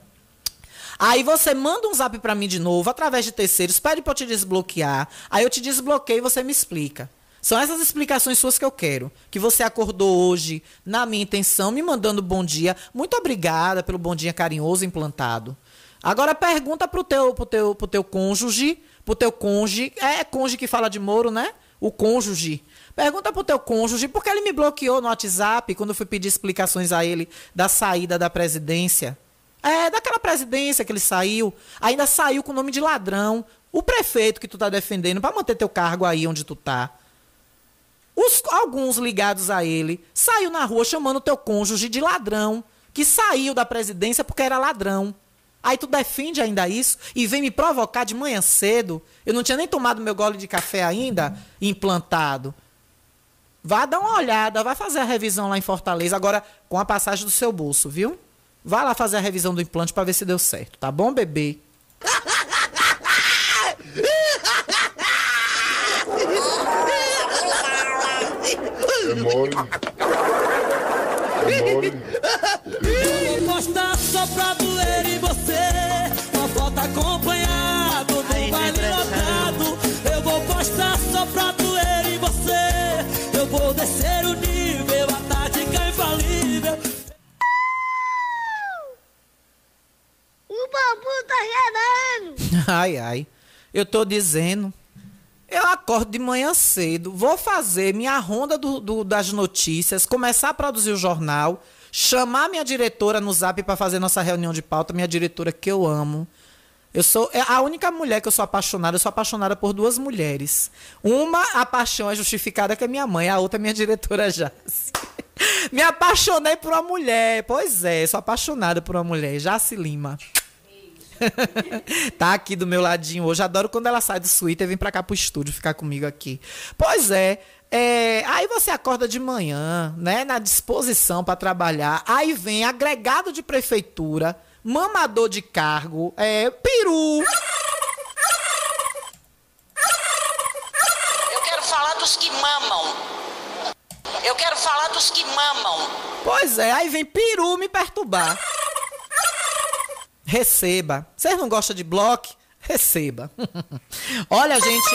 Aí você manda um zap para mim de novo, através de terceiros, pede para eu te desbloquear. Aí eu te desbloqueio e você me explica. São essas explicações suas que eu quero. Que você acordou hoje na minha intenção, me mandando bom dia. Muito obrigada pelo bom dia carinhoso implantado. Agora pergunta pro teu, pro teu, pro teu cônjuge, pro teu cônjuge, é cônjuge que fala de Moro, né? O cônjuge. Pergunta pro teu cônjuge por que ele me bloqueou no WhatsApp quando eu fui pedir explicações a ele da saída da presidência. É, daquela presidência que ele saiu, ainda saiu com o nome de ladrão. O prefeito que tu tá defendendo para manter teu cargo aí onde tu tá. Os, alguns ligados a ele saiu na rua chamando teu cônjuge de ladrão, que saiu da presidência porque era ladrão. Aí tu defende ainda isso e vem me provocar de manhã cedo. Eu não tinha nem tomado meu gole de café ainda, implantado. Vá dar uma olhada, vai fazer a revisão lá em Fortaleza, agora com a passagem do seu bolso, viu? Vá lá fazer a revisão do implante para ver se deu certo, tá bom, bebê? É mole. É mole. Eu vou postar só pra doer em você. Bambu tá gerando. Ai, ai. Eu tô dizendo. Eu acordo de manhã cedo, vou fazer minha ronda do, do- das notícias, começar a produzir o jornal, chamar minha diretora no zap para fazer nossa reunião de pauta, minha diretora que eu amo. Eu sou é a única mulher que eu sou apaixonada, eu sou apaixonada por duas mulheres. Uma, a paixão é justificada que é minha mãe, a outra é minha diretora Jace. <laughs> Me apaixonei por uma mulher. Pois é, sou apaixonada por uma mulher, Jace Lima. <laughs> tá aqui do meu ladinho hoje. Adoro quando ela sai do suíte e vem pra cá pro estúdio ficar comigo aqui. Pois é. é, aí você acorda de manhã, né, na disposição pra trabalhar. Aí vem agregado de prefeitura, mamador de cargo, é, peru. Eu quero falar dos que mamam. Eu quero falar dos que mamam. Pois é, aí vem peru me perturbar. Receba. Vocês não gostam de bloco? Receba. <laughs> Olha, gente.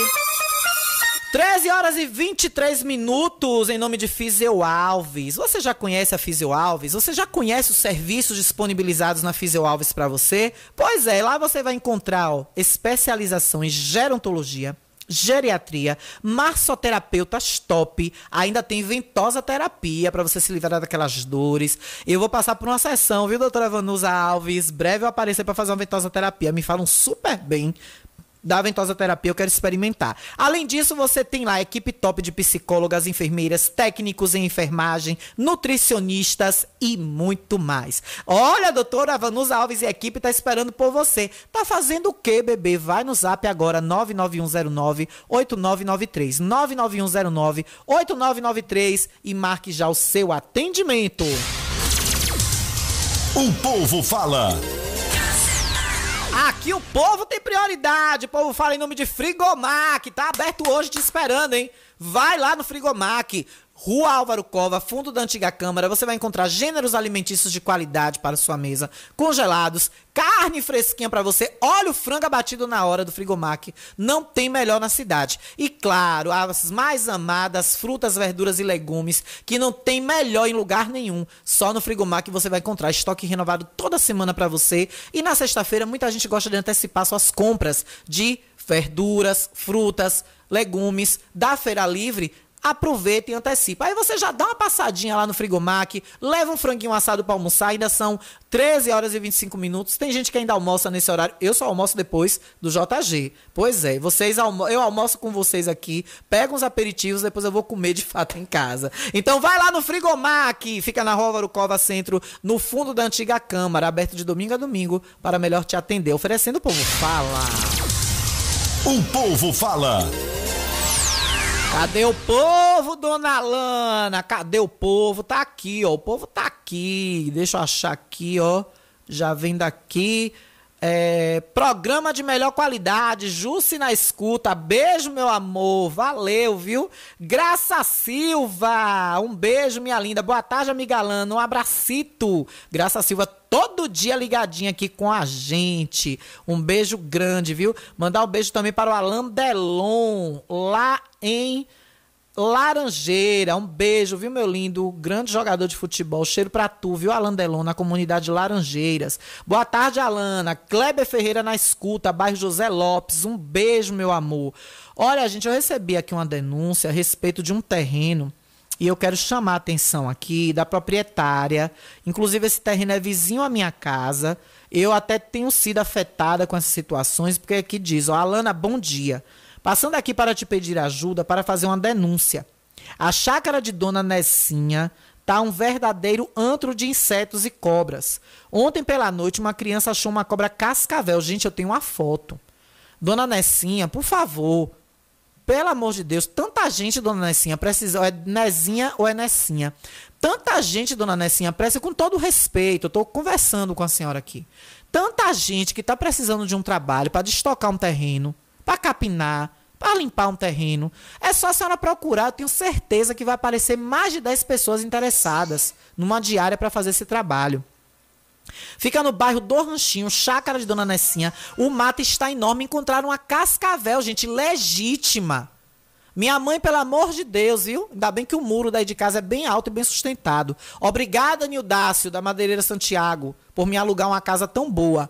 13 horas e 23 minutos em nome de Fiseu Alves. Você já conhece a Fiseu Alves? Você já conhece os serviços disponibilizados na Fiseu Alves para você? Pois é, lá você vai encontrar ó, especialização em gerontologia, geriatria, massoterapeutas top, ainda tem ventosa terapia para você se livrar daquelas dores. Eu vou passar por uma sessão, viu, doutora Vanusa Alves? Breve eu aparecer para fazer uma ventosa terapia. Me falam super bem da ventosa terapia, eu quero experimentar. Além disso, você tem lá equipe top de psicólogas, enfermeiras, técnicos em enfermagem, nutricionistas e muito mais. Olha, doutora Vanusa Alves e a equipe tá esperando por você. Tá fazendo o quê, bebê? Vai no zap agora, 99109-8993. 99109-8993 e marque já o seu atendimento. O povo fala. Aqui o povo tem prioridade. O povo fala em nome de Frigomac. Tá aberto hoje te esperando, hein? Vai lá no Frigomac. Rua Álvaro Cova, fundo da antiga Câmara, você vai encontrar gêneros alimentícios de qualidade para sua mesa, congelados, carne fresquinha para você. Olha o frango abatido na hora do Frigomac. Não tem melhor na cidade. E claro, as mais amadas frutas, verduras e legumes, que não tem melhor em lugar nenhum. Só no Frigomac você vai encontrar estoque renovado toda semana para você. E na sexta-feira, muita gente gosta de antecipar suas compras de verduras, frutas, legumes da Feira Livre aproveita e antecipa. Aí você já dá uma passadinha lá no Frigomac, leva um franguinho assado para almoçar, ainda são 13 horas e 25 minutos. Tem gente que ainda almoça nesse horário. Eu só almoço depois do JG. Pois é, vocês almo eu almoço com vocês aqui, pego uns aperitivos, depois eu vou comer de <laughs> fato em casa. Então vai lá no Frigomac, fica na Rua Varucova Centro, no fundo da antiga Câmara, aberto de domingo a domingo para melhor te atender, oferecendo o povo fala. O povo fala. Cadê o povo, dona Lana? Cadê o povo? Tá aqui, ó. O povo tá aqui. Deixa eu achar aqui, ó. Já vem daqui. É, programa de melhor qualidade, Jusce na escuta. Beijo, meu amor. Valeu, viu? Graça Silva. Um beijo, minha linda. Boa tarde, amiga Lana. Um abracito. Graça Silva todo dia ligadinha aqui com a gente. Um beijo grande, viu? Mandar um beijo também para o Alain Delon, lá em Laranjeira. Um beijo, viu, meu lindo? Grande jogador de futebol. Cheiro pra tu, viu, Alan Delon, na comunidade Laranjeiras. Boa tarde, Alana. Kleber Ferreira na escuta, bairro José Lopes. Um beijo, meu amor. Olha, gente, eu recebi aqui uma denúncia a respeito de um terreno e eu quero chamar a atenção aqui da proprietária. Inclusive, esse terreno é vizinho à minha casa. Eu até tenho sido afetada com essas situações, porque aqui diz: Ó, Alana, bom dia. Passando aqui para te pedir ajuda para fazer uma denúncia. A chácara de Dona Nessinha tá um verdadeiro antro de insetos e cobras. Ontem pela noite, uma criança achou uma cobra cascavel. Gente, eu tenho uma foto. Dona Nessinha, por favor, pelo amor de Deus, tanta gente, dona Nessinha, precisa. É Nezinha ou é Nessinha? Tanta gente, dona Nessinha, precisa, com todo respeito, eu estou conversando com a senhora aqui. Tanta gente que está precisando de um trabalho para destocar um terreno, para capinar, para limpar um terreno. É só a senhora procurar, eu tenho certeza que vai aparecer mais de 10 pessoas interessadas numa diária para fazer esse trabalho. Fica no bairro do Ranchinho, chácara de Dona Nessinha. O mato está enorme. Encontraram uma cascavel, gente, legítima. Minha mãe, pelo amor de Deus, viu? Ainda bem que o muro daí de casa é bem alto e bem sustentado. Obrigada, Nildácio, da Madeireira Santiago, por me alugar uma casa tão boa.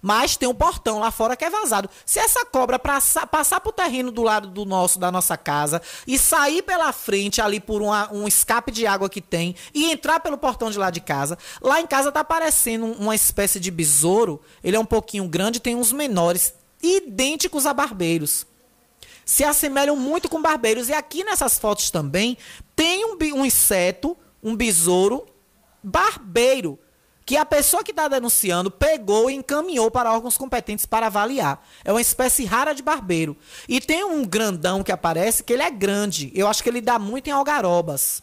Mas tem um portão lá fora que é vazado. Se essa cobra passar, passar pro terreno do lado do nosso, da nossa casa, e sair pela frente ali por uma, um escape de água que tem, e entrar pelo portão de lá de casa, lá em casa tá aparecendo uma espécie de besouro. Ele é um pouquinho grande, tem uns menores, idênticos a barbeiros. Se assemelham muito com barbeiros. E aqui nessas fotos também tem um, um inseto, um besouro barbeiro que a pessoa que está denunciando pegou e encaminhou para órgãos competentes para avaliar. É uma espécie rara de barbeiro. E tem um grandão que aparece que ele é grande. Eu acho que ele dá muito em algarobas.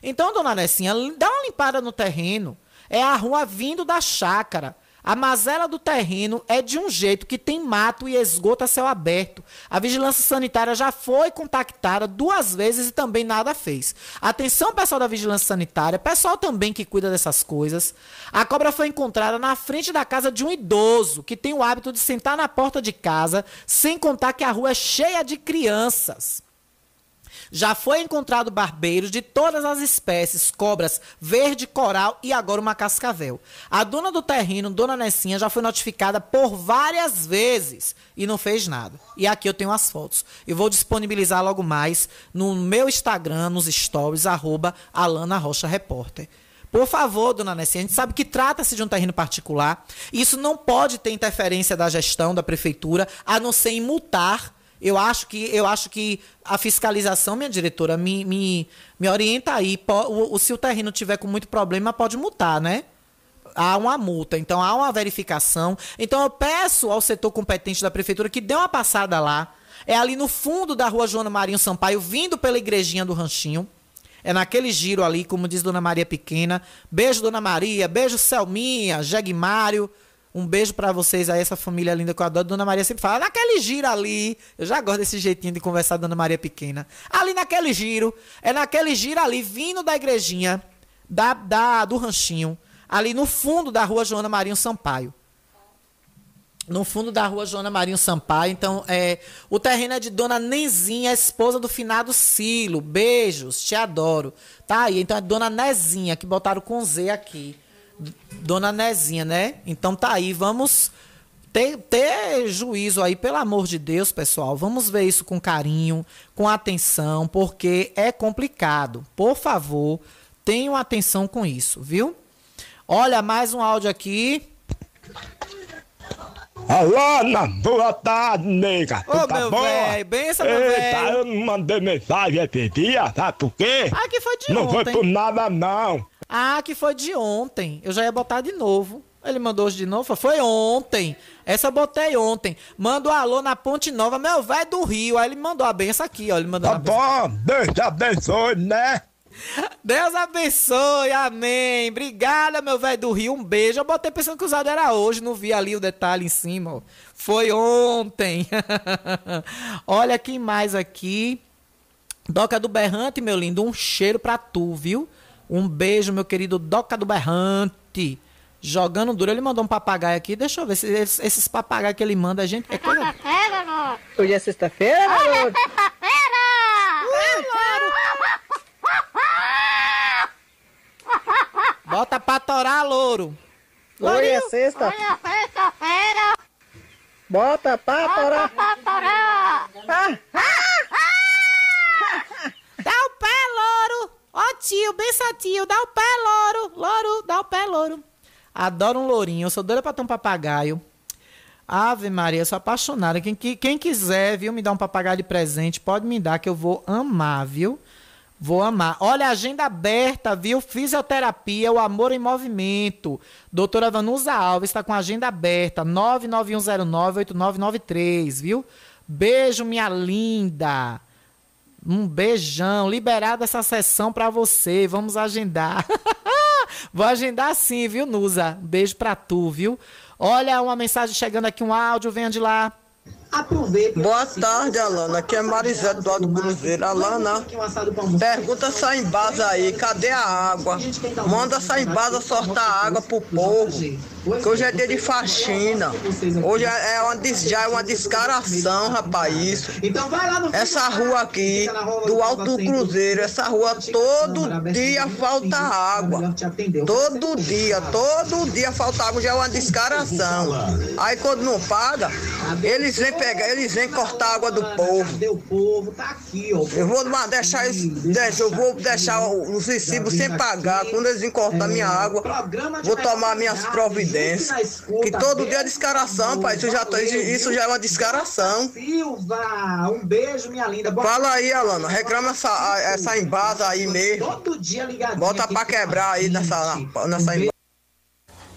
Então, dona Nessinha, dá uma limpada no terreno. É a rua vindo da chácara. A mazela do terreno é de um jeito que tem mato e esgoto a céu aberto. A vigilância sanitária já foi contactada duas vezes e também nada fez. Atenção, pessoal da vigilância sanitária, pessoal também que cuida dessas coisas. A cobra foi encontrada na frente da casa de um idoso que tem o hábito de sentar na porta de casa, sem contar que a rua é cheia de crianças. Já foi encontrado barbeiros de todas as espécies, cobras verde, coral e agora uma cascavel. A dona do terreno, dona Nessinha, já foi notificada por várias vezes e não fez nada. E aqui eu tenho as fotos. E vou disponibilizar logo mais no meu Instagram, nos stories, arroba Alana Rocha Repórter. Por favor, dona Nessinha, a gente sabe que trata-se de um terreno particular. Isso não pode ter interferência da gestão, da prefeitura, a não ser em multar eu acho que, eu acho que a fiscalização, minha diretora, me, me, me orienta aí. O, o, se o terreno tiver com muito problema, pode multar, né? Há uma multa, então há uma verificação. Então eu peço ao setor competente da prefeitura que dê uma passada lá. É ali no fundo da rua Joana Marinho Sampaio, vindo pela igrejinha do Ranchinho. É naquele giro ali, como diz Dona Maria Pequena. Beijo, Dona Maria. Beijo, Selminha, Mário. Um beijo para vocês aí, essa família linda que eu adoro. Dona Maria sempre fala, naquele giro ali. Eu já gosto desse jeitinho de conversar, Dona Maria Pequena. Ali naquele giro, é naquele giro ali, vindo da igrejinha, da, da, do ranchinho, ali no fundo da rua Joana Marinho Sampaio. No fundo da rua Joana Marinho Sampaio. Então, é, o terreno é de Dona Nezinha, esposa do finado Silo. Beijos, te adoro. Tá aí, então é Dona Nezinha, que botaram com Z aqui. Dona Nezinha, né? Então tá aí, vamos ter, ter juízo aí, pelo amor de Deus, pessoal. Vamos ver isso com carinho, com atenção, porque é complicado. Por favor, tenham atenção com isso, viu? Olha, mais um áudio aqui. Alana, boa tarde, nega. Ô, Tu tá meu velho, benção, meu Eita, velho. eu não mandei mensagem esse dia, sabe por quê? Ah, que foi de não foi ontem. por nada, não. Ah, que foi de ontem. Eu já ia botar de novo. Ele mandou hoje de novo? Foi ontem. Essa eu botei ontem. Manda um alô na Ponte Nova, meu velho do Rio. Aí ele mandou a benção aqui, ó. Ele mandou Tá bom, Deus te abençoe, né? Deus abençoe, amém. Obrigada, meu velho do Rio. Um beijo. Eu botei pensando que o usado era hoje, não vi ali o detalhe em cima. ó. Foi ontem. <laughs> Olha quem mais aqui. Doca do Berrante, meu lindo, um cheiro pra tu, viu? Um beijo, meu querido Doca do Berrante. Jogando duro, ele mandou um papagaio aqui. Deixa eu ver se esses, esses papagaios que ele manda, a gente. É coisa... Sexta-feira, não. Hoje é sexta-feira, garoto? Sexta-feira! Bota pra torar, louro. Hoje é sexta. Hoje é sexta-feira! Bota pra Bota torar. pra torar! Dá o pé, louro. Ó tio, benção tio, dá o pé, louro. Louro, dá o pé, louro. Adoro um lourinho, eu sou doida pra ter um papagaio. Ave Maria, eu sou apaixonada. Quem, quem quiser, viu, me dar um papagaio de presente, pode me dar que eu vou amar, viu? Vou amar. Olha, agenda aberta, viu? Fisioterapia, o amor em movimento. Doutora Vanusa Alves está com agenda aberta. 991098993, viu? Beijo, minha linda. Um beijão. Liberada essa sessão pra você. Vamos agendar. <laughs> Vou agendar sim, viu, Nusa? Beijo pra tu, viu? Olha, uma mensagem chegando aqui, um áudio, vem de lá. Boa tarde, Alana. Aqui é Marisete do Alto Cruzeiro. Alana, pergunta essa embasa aí, cadê a água? Manda essa embasa sortar água pro povo. Que hoje é dia de faxina. Hoje é é uma, já é uma descaração, rapaz, isso. Essa rua aqui, do Alto Cruzeiro, essa rua todo dia falta água. Todo dia, todo dia falta água, já é uma descaração. Aí quando não paga, eles vêm pegar, eles vêm cortar a água do povo. Eu vou deixar isso, eu vou deixar os recibos sem pagar. Quando eles vêm cortar minha água, vou tomar minhas providências. Que todo dia é descaração, pai. Isso já, tá- isso já é uma descaração. Silva, um beijo, minha linda. Boa Fala aí, Alana. Reclama essa, essa embasa aí mesmo. Todo dia ligadinho. Bota pra quebrar aí nessa, nessa embasa.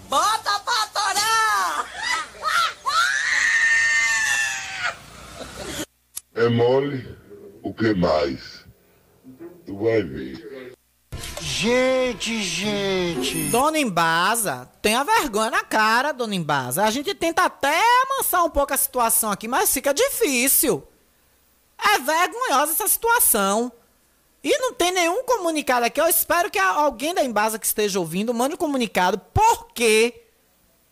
Bota pra torar! É mole? O que mais? Tu vai ver. Gente, gente. Dona Embasa, tenha vergonha na cara, dona Embasa. A gente tenta até amansar um pouco a situação aqui, mas fica difícil. É vergonhosa essa situação. E não tem nenhum comunicado aqui. Eu espero que alguém da Embasa que esteja ouvindo mande um comunicado, porque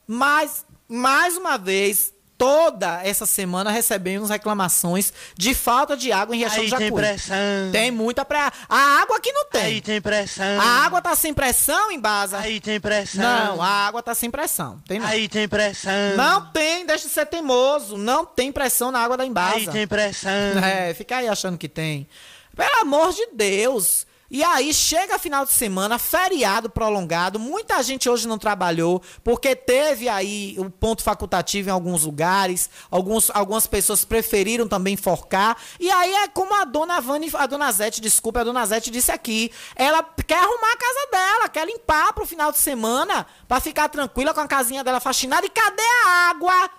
mais, mais uma vez, toda essa semana recebemos reclamações de falta de água em Riachão Aí do Jacuí. tem pressão. Tem muita pressão. A água aqui não tem. Aí tem pressão. A água tá sem pressão, Embasa? Aí tem pressão. Não, a água tá sem pressão. Tem não. Aí tem pressão. Não tem, deixa de ser teimoso. Não tem pressão na água da Embasa. Aí tem pressão. <laughs> É, fica aí achando que tem. Pelo amor de Deus. E aí chega final de semana, feriado prolongado, muita gente hoje não trabalhou, porque teve aí o ponto facultativo em alguns lugares, alguns, algumas pessoas preferiram também forcar. E aí é como a dona Vani, a dona Zete, desculpa, a dona Zete disse aqui, ela quer arrumar a casa dela, quer limpar pro final de semana, pra ficar tranquila com a casinha dela faxinada. E cadê a água?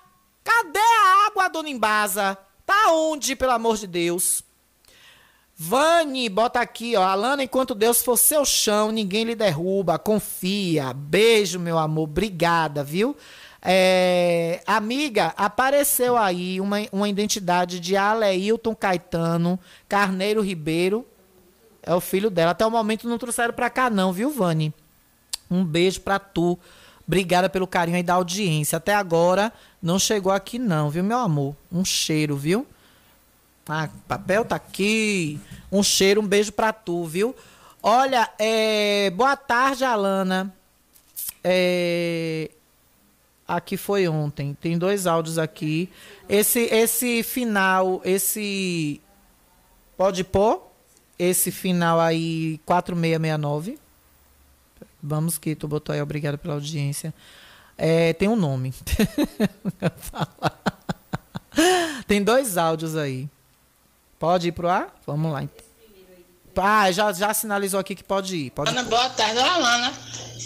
Cadê a água, dona Embasa? Tá onde, pelo amor de Deus? Vani, bota aqui, ó. Alana, enquanto Deus for seu chão, ninguém lhe derruba. Confia. Beijo, meu amor. Obrigada, viu? É, amiga, apareceu aí uma, uma identidade de Aleilton Caetano Carneiro Ribeiro. É o filho dela. Até o momento não trouxeram pra cá, não, viu, Vani? Um beijo pra tu. Obrigada pelo carinho aí da audiência. Até agora não chegou aqui, não, viu, meu amor? Um cheiro, viu? Ah, papel tá aqui. Um cheiro, um beijo pra tu, viu? Olha, é... boa tarde, Alana. É... Aqui foi ontem. Tem dois áudios aqui. Esse, esse final, esse. Pode pôr? Esse final aí, 4669. Vamos que tu botou aí, obrigado pela audiência. É, tem um nome. <laughs> tem dois áudios aí. Pode ir pro ar? Vamos lá. então. Ah, já, já sinalizou aqui que pode ir. Pode Ana, boa tarde, Alana.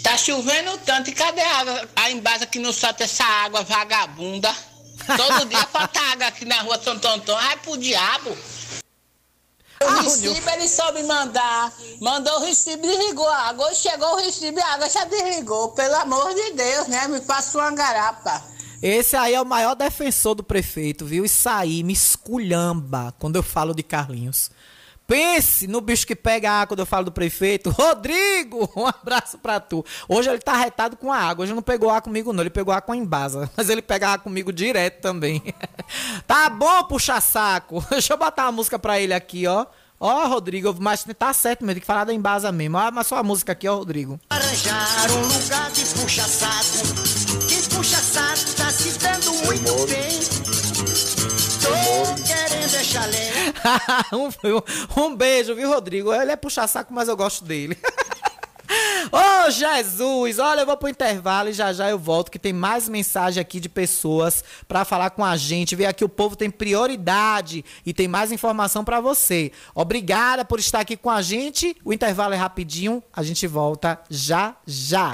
Tá chovendo tanto e cadê a água? A embasa que não solta essa água vagabunda. Todo dia <laughs> falta água aqui na rua São Tonton. Ai, pro diabo. O recibo ele soube mandar. Mandou o recibo desligou a água. Chegou o recibo e a água já desligou. Pelo amor de Deus, né? Me passa uma garapa. Esse aí é o maior defensor do prefeito, viu? Isso aí me esculhamba quando eu falo de Carlinhos. Pense no bicho que pega a água quando eu falo do prefeito. <laughs> Rodrigo, um abraço pra tu. Hoje ele tá arretado com a água. Hoje não pegou água comigo, não. Ele pegou água com a embasa. <laughs> Mas ele pega água comigo direto também. <laughs> tá bom, puxa saco. Deixa eu botar uma música pra ele aqui, ó. Ó, Rodrigo, mas tá certo mesmo, tem que falar da embasa mesmo. Ó, mas só a música aqui, ó, Rodrigo. Arranjar um lugar de puxa-saco. Que puxa-saco tá se dando muito bem. Tô querendo deixar lenha. <laughs> um, um beijo, viu, Rodrigo? Ele é puxa-saco, mas eu gosto dele. <laughs> Ô, Jesus! Olha, eu vou pro intervalo e já já eu volto, que tem mais mensagem aqui de pessoas pra falar com a gente. Ver aqui o povo tem prioridade e tem mais informação pra você. Obrigada por estar aqui com a gente. O intervalo é rapidinho, a gente volta já já.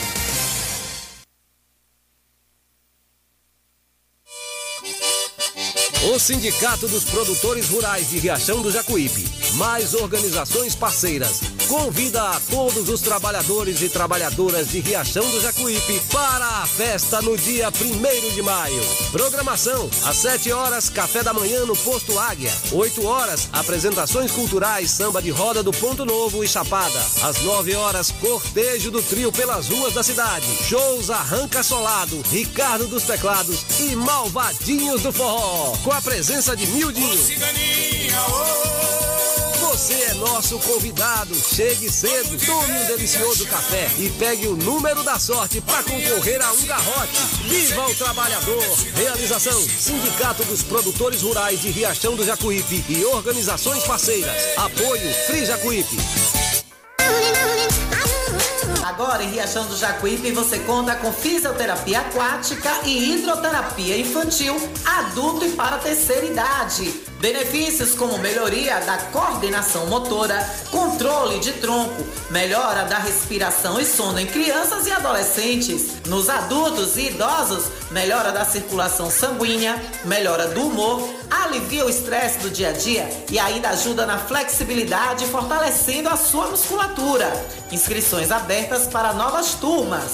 O Sindicato dos Produtores Rurais de Riachão do Jacuípe, mais organizações parceiras, convida a todos os trabalhadores e trabalhadoras de Riachão do Jacuípe para a festa no dia 1 de maio. Programação: às 7 horas, café da manhã no Posto Águia. 8 horas, apresentações culturais, samba de roda do Ponto Novo e Chapada. Às 9 horas, cortejo do trio pelas ruas da cidade. Shows Arranca Solado, Ricardo dos Teclados e Malvadinhos do Forró. Com a presença de Mildinho. Você é nosso convidado. Chegue cedo, tome um delicioso café e pegue o número da sorte para concorrer a um garrote. Viva o trabalhador! Realização: Sindicato dos Produtores Rurais de Riachão do Jacuípe e organizações parceiras. Apoio Free Jacuípe. Agora em Riachão do Jacuípe você conta com fisioterapia aquática e hidroterapia infantil, adulto e para terceira idade. Benefícios como melhoria da coordenação motora, controle de tronco, melhora da respiração e sono em crianças e adolescentes. Nos adultos e idosos, melhora da circulação sanguínea, melhora do humor, alivia o estresse do dia a dia e ainda ajuda na flexibilidade, fortalecendo a sua musculatura. Inscrições abertas para novas turmas.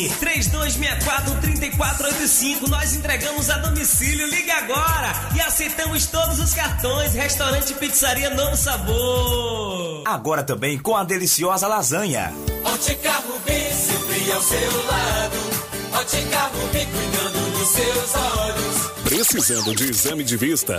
Hum. Fone 3264-3485. Nós entregamos a domicílio. Ligue agora e aceitamos todos os cartões. Restaurante Pizzaria Novo Sabor. Agora também com a deliciosa lasanha. Ótica Rubi, sempre ao seu lado. Ótica Rubi, cuidando dos seus olhos. Precisando de exame de vista?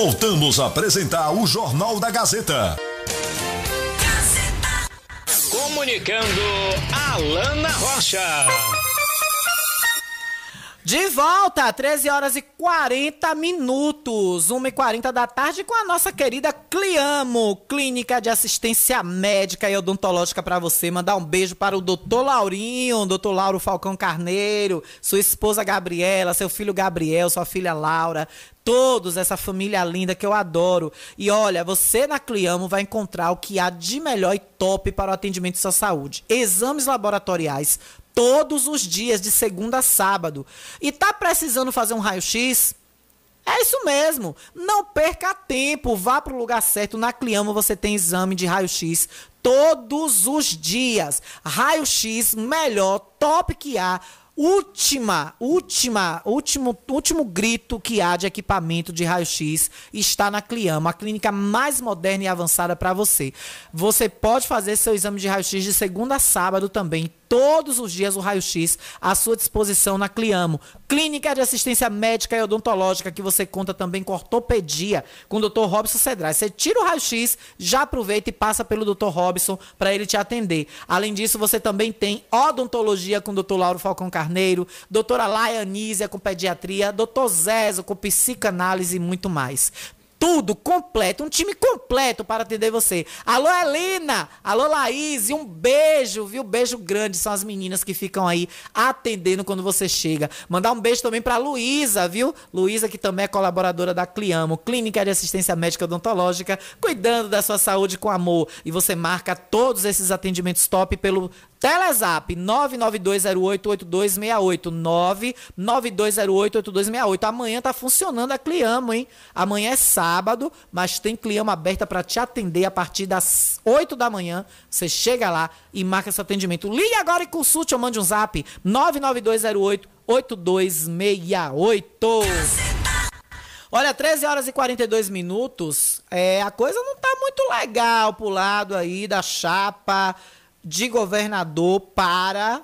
Voltamos a apresentar o Jornal da Gazeta. Comunicando Alana Rocha. De volta, 13 horas e 40 minutos, 1 e 40 da tarde, com a nossa querida Cliamo, Clínica de Assistência Médica e Odontológica para você. Mandar um beijo para o doutor Laurinho, doutor Lauro Falcão Carneiro, sua esposa Gabriela, seu filho Gabriel, sua filha Laura, todos, essa família linda que eu adoro. E olha, você na Cliamo vai encontrar o que há de melhor e top para o atendimento de sua saúde. Exames laboratoriais todos os dias, de segunda a sábado. E tá precisando fazer um raio-x? É isso mesmo. Não perca tempo. Vá para o lugar certo. Na Cliamo você tem exame de raio-x todos os dias. Raio-x melhor, top que há última, última, último, último grito que há de equipamento de raio-x está na Cliama, a clínica mais moderna e avançada para você. Você pode fazer seu exame de raio-x de segunda a sábado também, todos os dias o raio-x à sua disposição na Cliamo. Clínica de assistência médica e odontológica que você conta também com ortopedia, com o Dr. Robson Cedrais. Você tira o raio-x, já aproveita e passa pelo Dr. Robson para ele te atender. Além disso, você também tem odontologia com o Dr. Lauro Falcão Carneiro, doutora Laia com pediatria, Dr. Zezo com psicanálise e muito mais tudo completo, um time completo para atender você. Alô, Helena! Alô, Laís! E um beijo, viu? Beijo grande. São as meninas que ficam aí atendendo quando você chega. Mandar um beijo também para Luísa, viu? Luísa, que também é colaboradora da Cliamo, Clínica de Assistência Médica Odontológica, cuidando da sua saúde com amor. E você marca todos esses atendimentos top pelo Telezap 992088268 992088268. Amanhã tá funcionando a Cliamo, hein? Amanhã é sábado, mas tem Cliamo aberta para te atender a partir das 8 da manhã. Você chega lá e marca seu atendimento. Ligue agora e consulte ou mande um zap 99208 8268. Olha, 13 horas e 42 minutos. É, a coisa não tá muito legal pro lado aí da chapa de governador para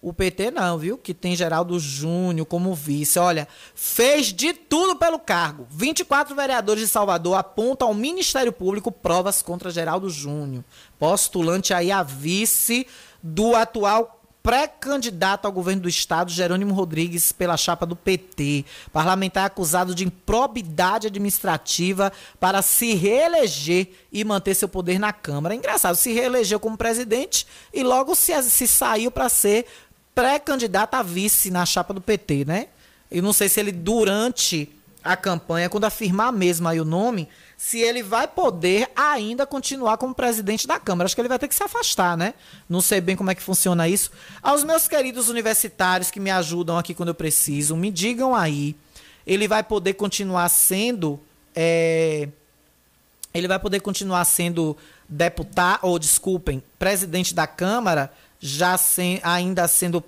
o PT não, viu? Que tem Geraldo Júnior como vice. Olha, fez de tudo pelo cargo. 24 vereadores de Salvador apontam ao Ministério Público provas contra Geraldo Júnior, postulante aí a vice do atual pré-candidato ao governo do estado, Jerônimo Rodrigues, pela chapa do PT. Parlamentar acusado de improbidade administrativa para se reeleger e manter seu poder na Câmara. É engraçado, se reelegeu como presidente e logo se, se saiu para ser pré-candidato a vice na chapa do PT, né? Eu não sei se ele, durante a campanha, quando afirmar mesmo aí o nome, se ele vai poder ainda continuar como presidente da Câmara. Acho que ele vai ter que se afastar, né? Não sei bem como é que funciona isso. Aos meus queridos universitários que me ajudam aqui quando eu preciso, me digam aí. Ele vai poder continuar sendo. É, ele vai poder continuar sendo deputado, ou desculpem, presidente da Câmara, já sem, ainda sendo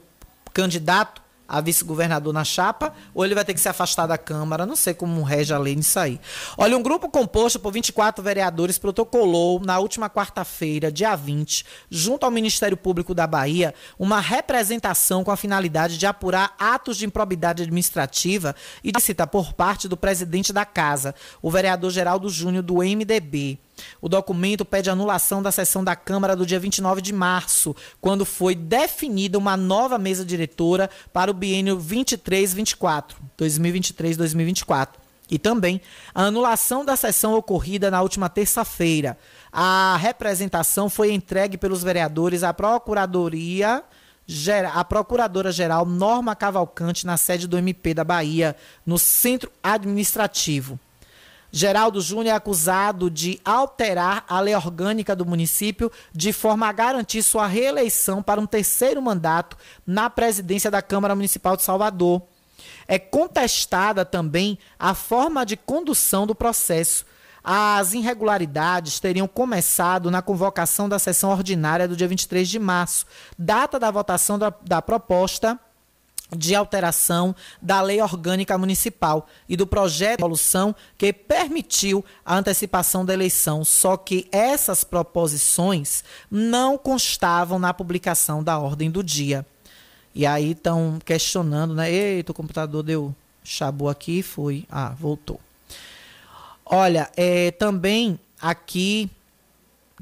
candidato a vice-governador na chapa, ou ele vai ter que se afastar da Câmara, não sei como rege a lei nisso aí. Olha, um grupo composto por 24 vereadores protocolou na última quarta-feira, dia 20, junto ao Ministério Público da Bahia, uma representação com a finalidade de apurar atos de improbidade administrativa e de citar por parte do presidente da Casa, o vereador Geraldo Júnior do MDB. O documento pede anulação da sessão da Câmara do dia 29 de março, quando foi definida uma nova mesa diretora para o biênio 23-24, 2023-2024. E também a anulação da sessão ocorrida na última terça-feira. A representação foi entregue pelos vereadores à Procuradoria a Procuradora-Geral Norma Cavalcante na sede do MP da Bahia, no Centro Administrativo. Geraldo Júnior é acusado de alterar a lei orgânica do município de forma a garantir sua reeleição para um terceiro mandato na presidência da Câmara Municipal de Salvador. É contestada também a forma de condução do processo. As irregularidades teriam começado na convocação da sessão ordinária do dia 23 de março, data da votação da, da proposta de alteração da Lei Orgânica Municipal e do projeto de resolução que permitiu a antecipação da eleição, só que essas proposições não constavam na publicação da ordem do dia. E aí estão questionando, né? Eita, o computador deu chabu aqui, foi. Ah, voltou. Olha, é, também aqui,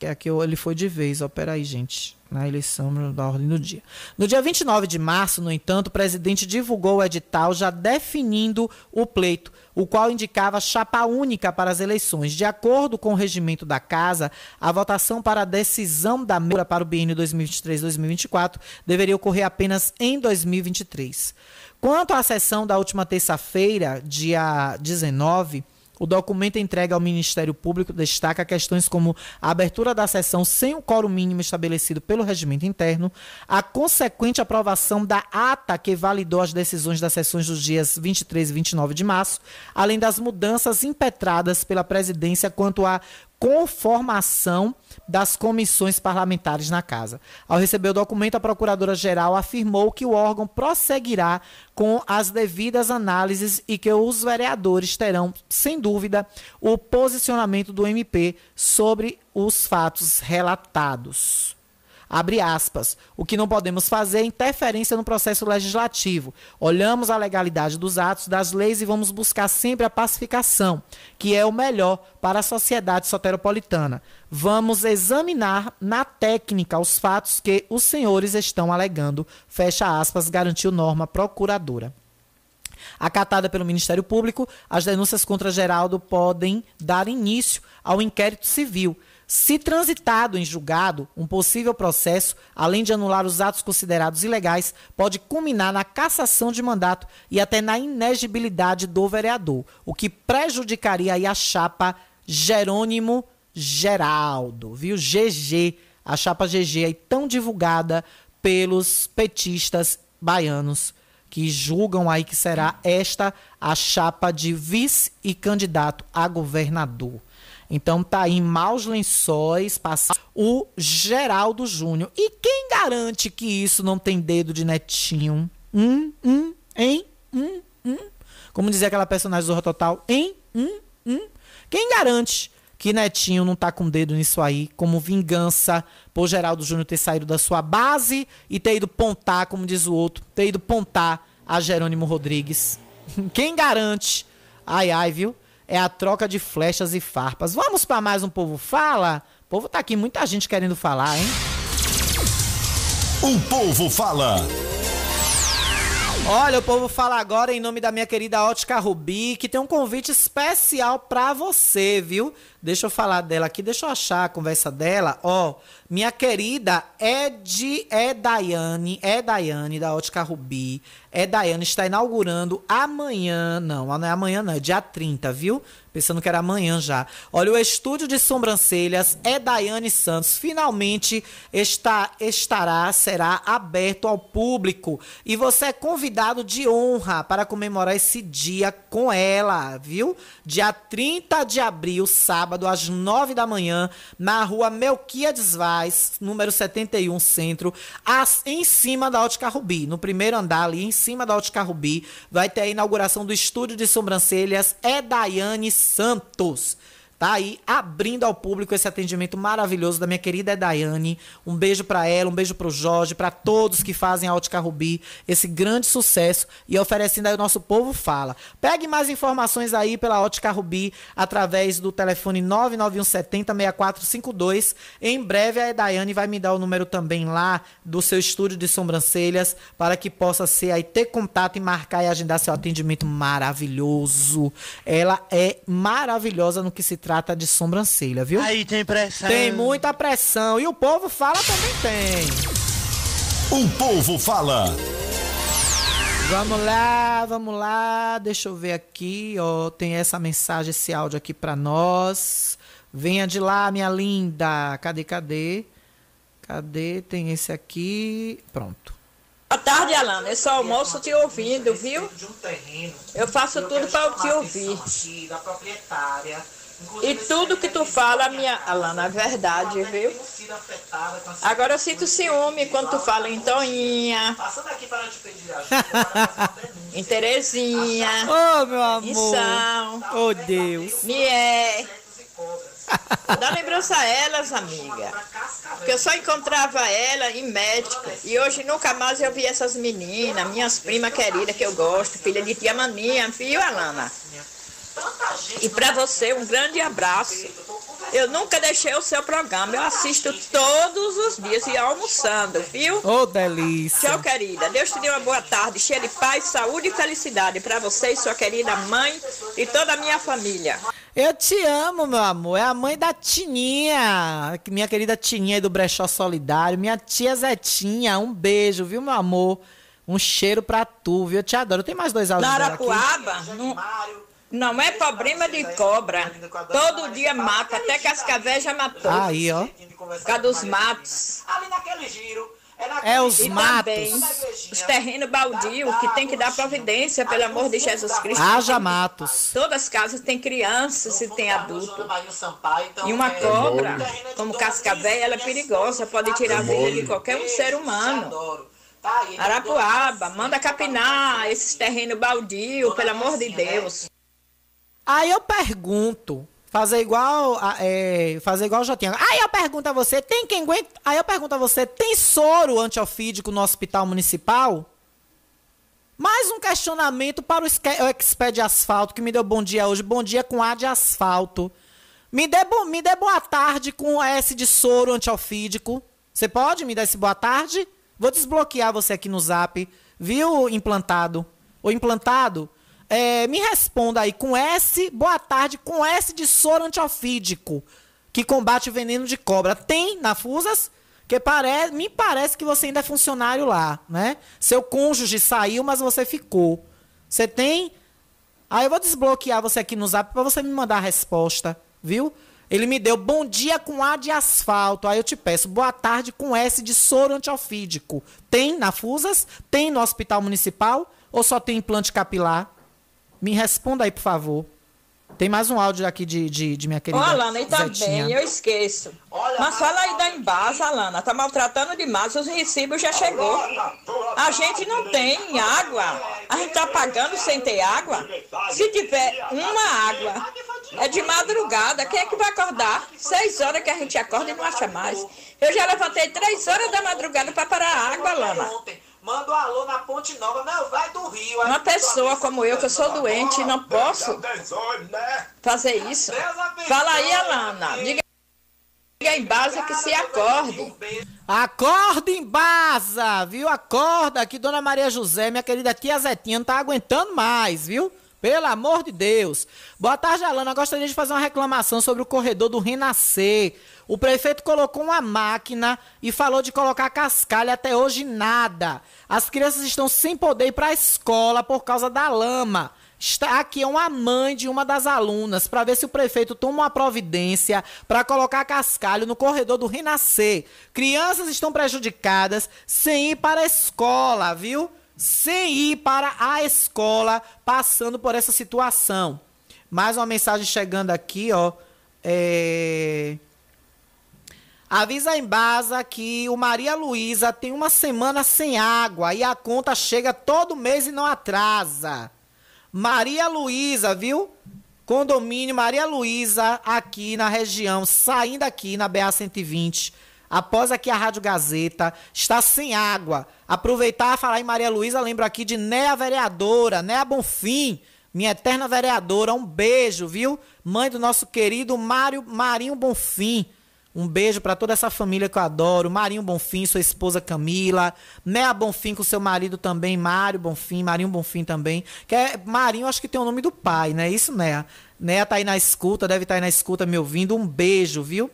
aqui ele foi de vez, ó, peraí, gente na eleição da ordem do dia. No dia 29 de março, no entanto, o presidente divulgou o edital já definindo o pleito, o qual indicava chapa única para as eleições. De acordo com o regimento da Casa, a votação para a decisão da Câmara para o biênio 2023-2024 deveria ocorrer apenas em 2023. Quanto à sessão da última terça-feira, dia 19, o documento entregue ao Ministério Público destaca questões como a abertura da sessão sem o quórum mínimo estabelecido pelo regimento interno, a consequente aprovação da ata que validou as decisões das sessões dos dias 23 e 29 de março, além das mudanças impetradas pela presidência quanto à conformação das comissões parlamentares na casa. Ao receber o documento, a Procuradora-Geral afirmou que o órgão prosseguirá com as devidas análises e que os vereadores terão, sem dúvida, o posicionamento do MP sobre os fatos relatados. Abre aspas. O que não podemos fazer é interferência no processo legislativo. Olhamos a legalidade dos atos, das leis e vamos buscar sempre a pacificação, que é o melhor para a sociedade soteropolitana. Vamos examinar na técnica os fatos que os senhores estão alegando. Fecha aspas, garantiu norma procuradora. Acatada pelo Ministério Público, as denúncias contra Geraldo podem dar início ao inquérito civil se transitado em julgado, um possível processo, além de anular os atos considerados ilegais, pode culminar na cassação de mandato e até na inegibilidade do vereador, o que prejudicaria a chapa Jerônimo Geraldo, viu? GG, a chapa GG aí tão divulgada pelos petistas baianos que julgam aí que será esta a chapa de vice e candidato a governador. Então tá aí maus lençóis, passar o Geraldo Júnior. E quem garante que isso não tem dedo de netinho? Hum, hum, hein? Hum, hum. Como dizia aquela personagem do Zorro Total, hein? Hum, hum. Quem garante que Netinho não tá com dedo nisso aí, como vingança por Geraldo Júnior ter saído da sua base e ter ido pontar, como diz o outro, ter ido pontar a Jerônimo Rodrigues? <laughs> Quem garante? Ai, ai, viu? É a troca de flechas e farpas. Vamos para mais um Povo Fala? O povo tá aqui, muita gente querendo falar, hein? O Povo Fala. Olha, o povo fala agora em nome da minha querida Ótica Rubi, que tem um convite especial para você, viu? Deixa eu falar dela aqui, deixa eu achar a conversa dela. Ó, minha querida Ed, é Daiane, é Daiane da Ótica Rubi. É Daiane está inaugurando amanhã, não, não é amanhã não, é dia 30, viu? Pensando que era amanhã já. Olha, o estúdio de sobrancelhas é Daiane Santos. Finalmente está, estará, será aberto ao público. E você é convidado de honra para comemorar esse dia com ela, viu? Dia 30 de abril, sábado, às 9 da manhã, na rua Melquiades Vaz, número 71, centro, as, em cima da Ótica Rubi. No primeiro andar ali, em cima da Ótica Rubi, vai ter a inauguração do estúdio de sobrancelhas é Daiane Santos. Tá aí abrindo ao público esse atendimento maravilhoso da minha querida Daiane. Um beijo para ela, um beijo pro Jorge, para todos que fazem a Ótica Rubi esse grande sucesso e oferecendo aí o nosso povo fala. Pegue mais informações aí pela Ótica Rubi através do telefone 99170 6452. Em breve a Daiane vai me dar o número também lá do seu estúdio de sobrancelhas para que possa ser aí ter contato e marcar e agendar seu atendimento maravilhoso. Ela é maravilhosa no que se trata de sobrancelha, viu? Aí tem pressão. Tem muita pressão. E o povo fala também tem. O povo fala. Vamos lá, vamos lá. Deixa eu ver aqui, ó. Tem essa mensagem, esse áudio aqui para nós. Venha de lá, minha linda. Cadê, cadê? Cadê? Tem esse aqui. Pronto. Boa tarde, Alana. Eu só almoço te ouvindo, viu? Eu faço tudo para te ouvir. E tudo que tu fala, minha Alana, é verdade, viu? Agora eu sinto ciúme quando tu fala em Toinha, em Terezinha, Ô, meu em amor. São, Oh, Deus. Mié. Dá lembrança a elas, amiga. Porque eu só encontrava ela em médico. E hoje nunca mais eu vi essas meninas, minhas primas queridas que eu gosto, filha de tia Maninha, viu, Alana? E pra você, um grande abraço. Eu nunca deixei o seu programa. Eu assisto todos os dias e almoçando, viu? Ô, delícia. Tchau, querida. Deus te dê uma boa tarde, cheia de paz, saúde e felicidade para você e sua querida mãe e toda a minha família. Eu te amo, meu amor. É a mãe da Tininha. Minha querida Tininha aí do Brechó Solidário. Minha tia Zetinha. Um beijo, viu, meu amor? Um cheiro pra tu, viu? Eu te adoro. Tem mais dois áudios aqui. Arapuaba, não, não é problema de cobra. Todo dia mata, até Cascavel já matou. Aí, ó. Por causa dos matos. Ali naquele giro. É os e matos. também os terrenos baldios que tem que dar providência, pelo amor de Jesus Cristo. Haja matos. Todas as casas têm crianças e tem adulto. então, E é, uma cobra, como cascavel, ela é perigosa, pode tirar a vida de qualquer um ser humano. Tá Arapuaba, manda capinar esses terrenos baldios, pelo amor de Deus. Aí eu pergunto, fazer igual, é, fazer igual o Jotinha. Aí eu pergunto a você, tem quem aguenta? Aí eu pergunto a você, tem soro antiofídico no hospital municipal? Mais um questionamento para o expert de asfalto que me deu bom dia hoje. Bom dia com A de asfalto. Me dê, bo- me dê boa tarde com S de soro antiofídico. Você pode me dar esse boa tarde? Vou desbloquear você aqui no zap. Viu, implantado? O implantado? É, me responda aí com S, boa tarde, com S de soro antiofídico, que combate o veneno de cobra. Tem na Fusas? Que pare... me parece que você ainda é funcionário lá, né? Seu cônjuge saiu, mas você ficou. Você tem? Aí eu vou desbloquear você aqui no zap pra você me mandar a resposta, viu? Ele me deu bom dia com A de asfalto. Aí eu te peço boa tarde com S de soro antiofídico. Tem na Fusas? Tem no Hospital Municipal? Ou só tem implante capilar? Me responda aí, por favor. Tem mais um áudio aqui de, de, de minha Ô, querida Alana, e também, eu esqueço. Mas fala aí da Embasa, Alana. Tá maltratando demais, os recibos já chegou. A gente não tem água. A gente tá pagando sem ter água. Se tiver uma água, é de madrugada. Quem é que vai acordar? Seis horas que a gente acorda e não acha mais. Eu já levantei três horas da madrugada para parar a água, Alana. Manda um alô na Ponte Nova. Não, vai do Rio. Uma pessoa como eu, que eu sou doente, não posso fazer isso. Fala aí, Alana. Diga em base que se acorde. Acorda em Baza, viu? Acorda aqui, Dona Maria José, minha querida tia Zetinha, não tá aguentando mais, viu? Pelo amor de Deus. Boa tarde, Alana. Gostaria de fazer uma reclamação sobre o corredor do Renascer. O prefeito colocou uma máquina e falou de colocar cascalho. Até hoje, nada. As crianças estão sem poder ir para a escola por causa da lama. Está aqui uma mãe de uma das alunas para ver se o prefeito toma uma providência para colocar cascalho no corredor do Renascer. Crianças estão prejudicadas sem ir para a escola, viu? Sem ir para a escola, passando por essa situação. Mais uma mensagem chegando aqui, ó. É... Avisa a Embasa que o Maria Luísa tem uma semana sem água e a conta chega todo mês e não atrasa. Maria Luísa, viu? Condomínio Maria Luísa, aqui na região, saindo aqui na BA 120. Após aqui a Rádio Gazeta, está sem água. Aproveitar e falar em Maria Luísa, lembro aqui de Néa Vereadora, Néa Bonfim, minha eterna vereadora. Um beijo, viu? Mãe do nosso querido Mário Marinho Bonfim. Um beijo para toda essa família que eu adoro. Marinho Bonfim, sua esposa Camila. Néa Bonfim com seu marido também, Mário Bonfim, Marinho Bonfim também. Que é, Marinho, acho que tem o nome do pai, né? Isso, Néa. Néa tá aí na escuta, deve estar aí na escuta me ouvindo. Um beijo, viu?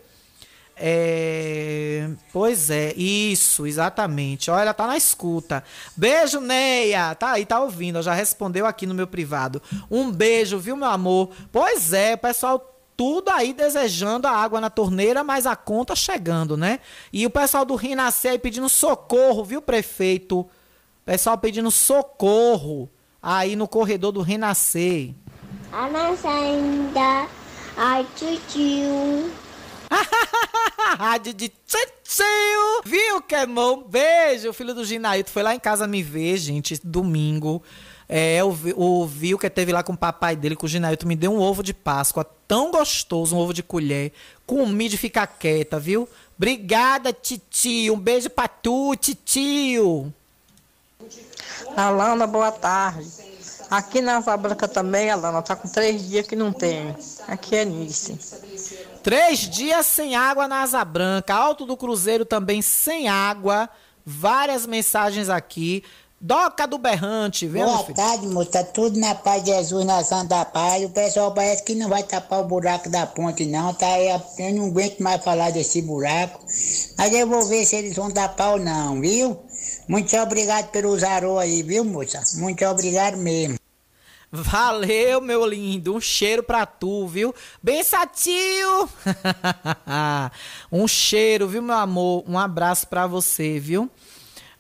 É... Pois é, isso, exatamente. Olha, ela tá na escuta. Beijo, Neia. Tá aí, tá ouvindo. Já respondeu aqui no meu privado. Um beijo, viu, meu amor? Pois é, pessoal tudo aí desejando a água na torneira, mas a conta chegando, né? E o pessoal do Rinascer aí pedindo socorro, viu, prefeito? Pessoal pedindo socorro aí no corredor do Renascer. A nossa ainda. Ai, tio. <laughs> Rádio de tio. Viu, Kemon? Beijo. O filho do Ginaíto foi lá em casa me ver, gente, domingo. É, o, que teve lá com o papai dele, com o Ginaíto, me deu um ovo de Páscoa tão gostoso, um ovo de colher. Comi de ficar quieta, viu? Obrigada, titio. Um beijo pra tu, titio. Alana, boa tarde. Aqui na Branca também, Alana, tá com três dias que não tem. Aqui é Nice. Três dias sem água na Asa Branca. Alto do Cruzeiro também sem água. Várias mensagens aqui. Doca do Berrante, viu? Boa tarde, moço. Tá tudo na paz de Jesus, na Santa Paz. O pessoal parece que não vai tapar o buraco da ponte, não. Tá aí, eu não aguento mais falar desse buraco. Mas eu vou ver se eles vão tapar ou não, viu? Muito obrigado pelo zarô aí, viu, moça? Muito obrigado mesmo. Valeu, meu lindo. Um cheiro pra tu, viu? Bençatio! <laughs> um cheiro, viu, meu amor? Um abraço pra você, viu?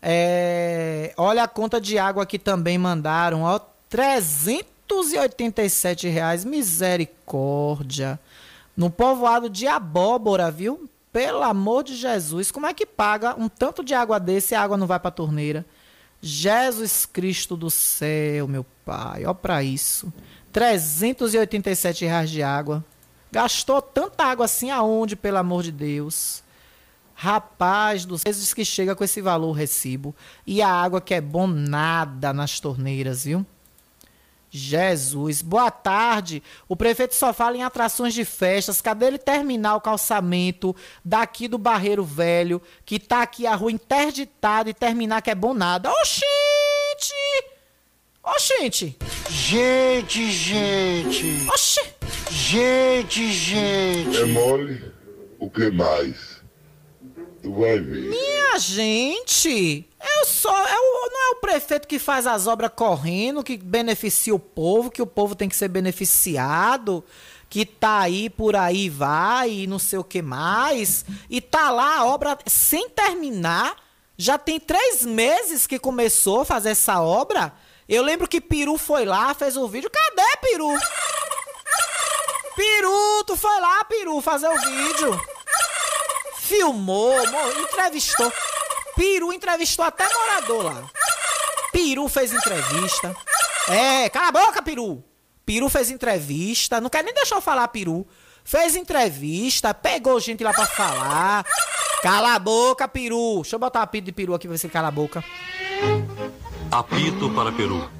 É, Olha a conta de água que também mandaram, ó. 387 reais. Misericórdia. No povoado de Abóbora, viu? Pelo amor de Jesus. Como é que paga um tanto de água desse e a água não vai pra torneira? Jesus Cristo do céu, meu pai, ó pra isso. 387 reais de água. Gastou tanta água assim aonde, pelo amor de Deus? Rapaz dos vezes que chega com esse valor recibo. E a água que é bom nada nas torneiras, viu? Jesus, boa tarde. O prefeito só fala em atrações de festas. Cadê ele terminar o calçamento daqui do Barreiro Velho, que tá aqui a rua interditada e terminar que é bom nada? Oxente! Oxente! Gente, gente. Oxi! Gente, gente. É mole? O que mais? Tu vai ver. Minha gente! Eu só. É o, não é o prefeito que faz as obras correndo, que beneficia o povo, que o povo tem que ser beneficiado, que tá aí por aí vai e não sei o que mais. E tá lá a obra sem terminar. Já tem três meses que começou a fazer essa obra. Eu lembro que Peru foi lá, fez o vídeo. Cadê Peru? Peru, tu foi lá, Peru, fazer o vídeo. Filmou, mo- entrevistou. Peru entrevistou até morador lá. Peru fez entrevista. É, cala a boca, Peru. Peru fez entrevista. Não quer nem deixar eu falar, Peru. Fez entrevista, pegou gente lá pra falar. Cala a boca, Peru. Deixa eu botar o apito de Peru aqui pra ver se ele cala a boca. Apito para Peru.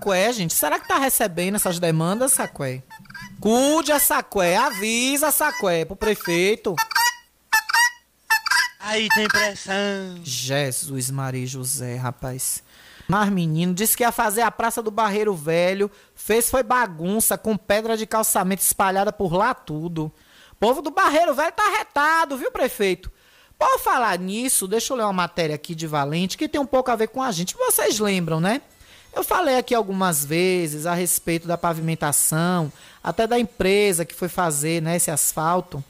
A Saqué, gente? Será que tá recebendo essas demandas, Saqué? Cuide a Saqué, avisa a Saqué pro prefeito. Aí tem pressão. Jesus, Maria José, rapaz. Mas menino disse que ia fazer a Praça do Barreiro Velho, fez foi bagunça com pedra de calçamento espalhada por lá tudo. Povo do Barreiro Velho tá retado, viu, prefeito? Por falar nisso, deixa eu ler uma matéria aqui de Valente que tem um pouco a ver com a gente. Vocês lembram, né? Eu falei aqui algumas vezes a respeito da pavimentação, até da empresa que foi fazer né, esse asfalto.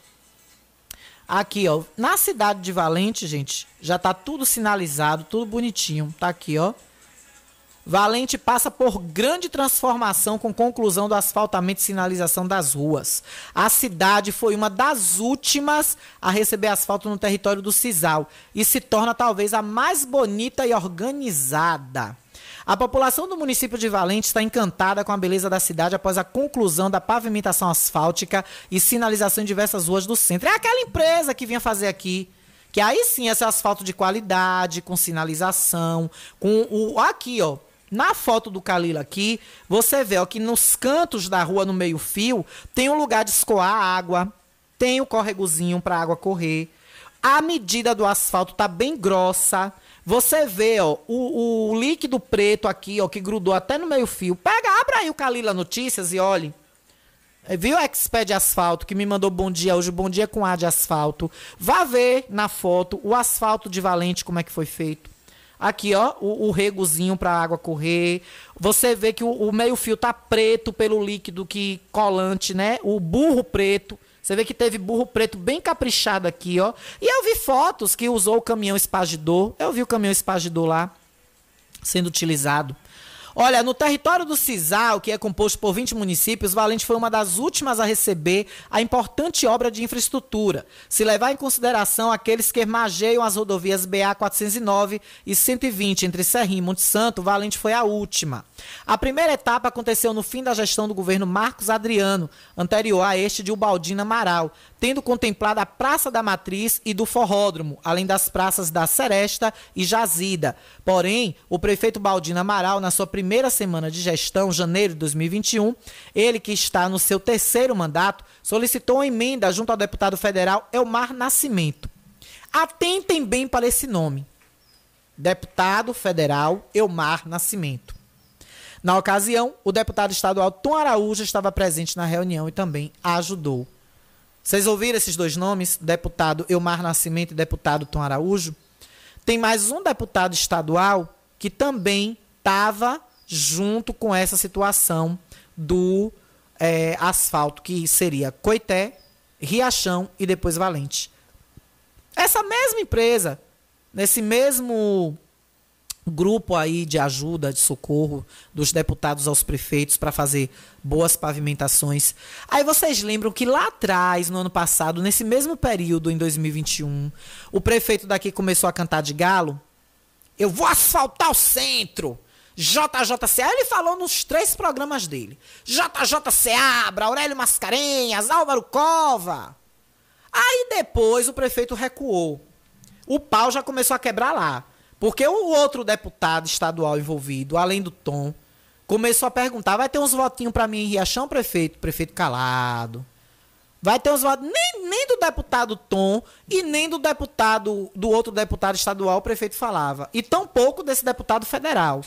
Aqui, ó, na cidade de Valente, gente, já tá tudo sinalizado, tudo bonitinho. Tá aqui, ó. Valente passa por grande transformação com conclusão do asfaltamento e sinalização das ruas. A cidade foi uma das últimas a receber asfalto no território do Cisal e se torna talvez a mais bonita e organizada. A população do município de Valente está encantada com a beleza da cidade após a conclusão da pavimentação asfáltica e sinalização em diversas ruas do centro. É aquela empresa que vinha fazer aqui. Que aí sim esse asfalto de qualidade, com sinalização, com o. Aqui, ó. Na foto do Calila aqui, você vê ó, que nos cantos da rua, no meio-fio, tem um lugar de escoar água, tem o córregozinho para água correr. A medida do asfalto tá bem grossa. Você vê, ó, o, o líquido preto aqui, ó, que grudou até no meio-fio. Pega, abra aí o Calila Notícias e olhe. É, Viu o Exped Asfalto que me mandou bom dia hoje, bom dia com A de asfalto. Vá ver na foto o asfalto de Valente como é que foi feito. Aqui, ó, o, o regozinho pra água correr. Você vê que o, o meio-fio tá preto pelo líquido que colante, né? O burro preto. Você vê que teve burro preto bem caprichado aqui, ó. E eu vi fotos que usou o caminhão espagidor. Eu vi o caminhão espagidor lá sendo utilizado. Olha, no território do Cisal, que é composto por 20 municípios, Valente foi uma das últimas a receber a importante obra de infraestrutura. Se levar em consideração aqueles que mageiam as rodovias BA 409 e 120 entre Serrinho e Monte Santo, Valente foi a última. A primeira etapa aconteceu no fim da gestão do governo Marcos Adriano, anterior a este de Ubaldina Amaral, tendo contemplado a Praça da Matriz e do Forródromo, além das praças da Seresta e Jazida. Porém, o prefeito Baldino Amaral, na sua primeira semana de gestão, janeiro de 2021, ele que está no seu terceiro mandato, solicitou emenda junto ao deputado federal Elmar Nascimento. Atentem bem para esse nome. Deputado federal Elmar Nascimento. Na ocasião, o deputado estadual Tom Araújo estava presente na reunião e também ajudou. Vocês ouviram esses dois nomes? Deputado Elmar Nascimento e deputado Tom Araújo? Tem mais um deputado estadual que também estava junto com essa situação do é, asfalto, que seria Coité, Riachão e depois Valente. Essa mesma empresa, nesse mesmo grupo aí de ajuda, de socorro dos deputados aos prefeitos para fazer boas pavimentações. Aí vocês lembram que lá atrás, no ano passado, nesse mesmo período, em 2021, o prefeito daqui começou a cantar de galo. Eu vou asfaltar o centro. JJCA, ele falou nos três programas dele. JJCA, Aurélio Mascarenhas, Álvaro Cova. Aí depois o prefeito recuou. O pau já começou a quebrar lá. Porque o outro deputado estadual envolvido, além do Tom, começou a perguntar: vai ter uns votinhos para mim em Riachão, prefeito? Prefeito calado. Vai ter uns votos. Nem, nem do deputado Tom e nem do deputado, do outro deputado estadual, o prefeito falava. E tampouco desse deputado federal.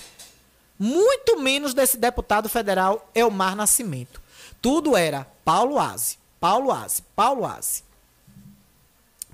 Muito menos desse deputado federal Elmar Nascimento. Tudo era Paulo Aze, Paulo Aze, Paulo Aze.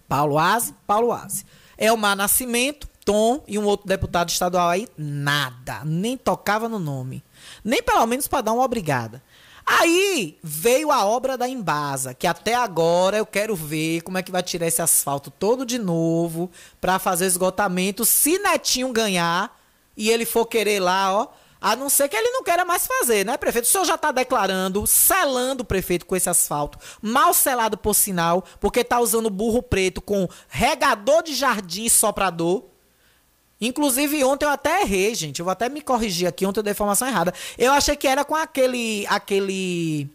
Paulo Aze, Paulo Aze. Elmar Nascimento, Tom e um outro deputado estadual aí, nada. Nem tocava no nome. Nem pelo menos para dar uma obrigada. Aí veio a obra da Embasa, que até agora eu quero ver como é que vai tirar esse asfalto todo de novo para fazer esgotamento. Se Netinho ganhar e ele for querer lá, ó, a não ser que ele não queira mais fazer, né, prefeito? O senhor já está declarando, selando o prefeito com esse asfalto, mal selado por sinal, porque tá usando burro preto com regador de jardim e soprador. Inclusive, ontem eu até errei, gente. Eu vou até me corrigir aqui, ontem eu dei informação errada. Eu achei que era com aquele. aquele.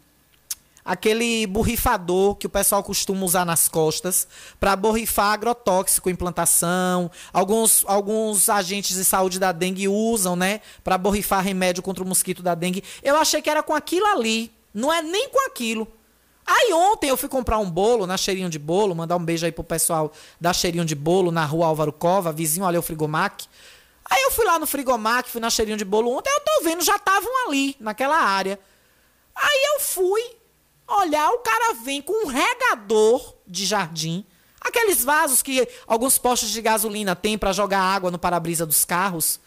aquele borrifador que o pessoal costuma usar nas costas para borrifar agrotóxico em plantação. Alguns, alguns agentes de saúde da dengue usam, né? Para borrifar remédio contra o mosquito da dengue. Eu achei que era com aquilo ali. Não é nem com aquilo. Aí ontem eu fui comprar um bolo na Cheirinho de Bolo, mandar um beijo aí pro pessoal da Cheirinho de Bolo, na rua Álvaro Cova, vizinho ali o Frigomac. Aí eu fui lá no Frigomac, fui na Cheirinho de Bolo ontem, eu tô vendo, já estavam ali, naquela área. Aí eu fui olhar, o cara vem com um regador de jardim, aqueles vasos que alguns postos de gasolina têm para jogar água no para-brisa dos carros,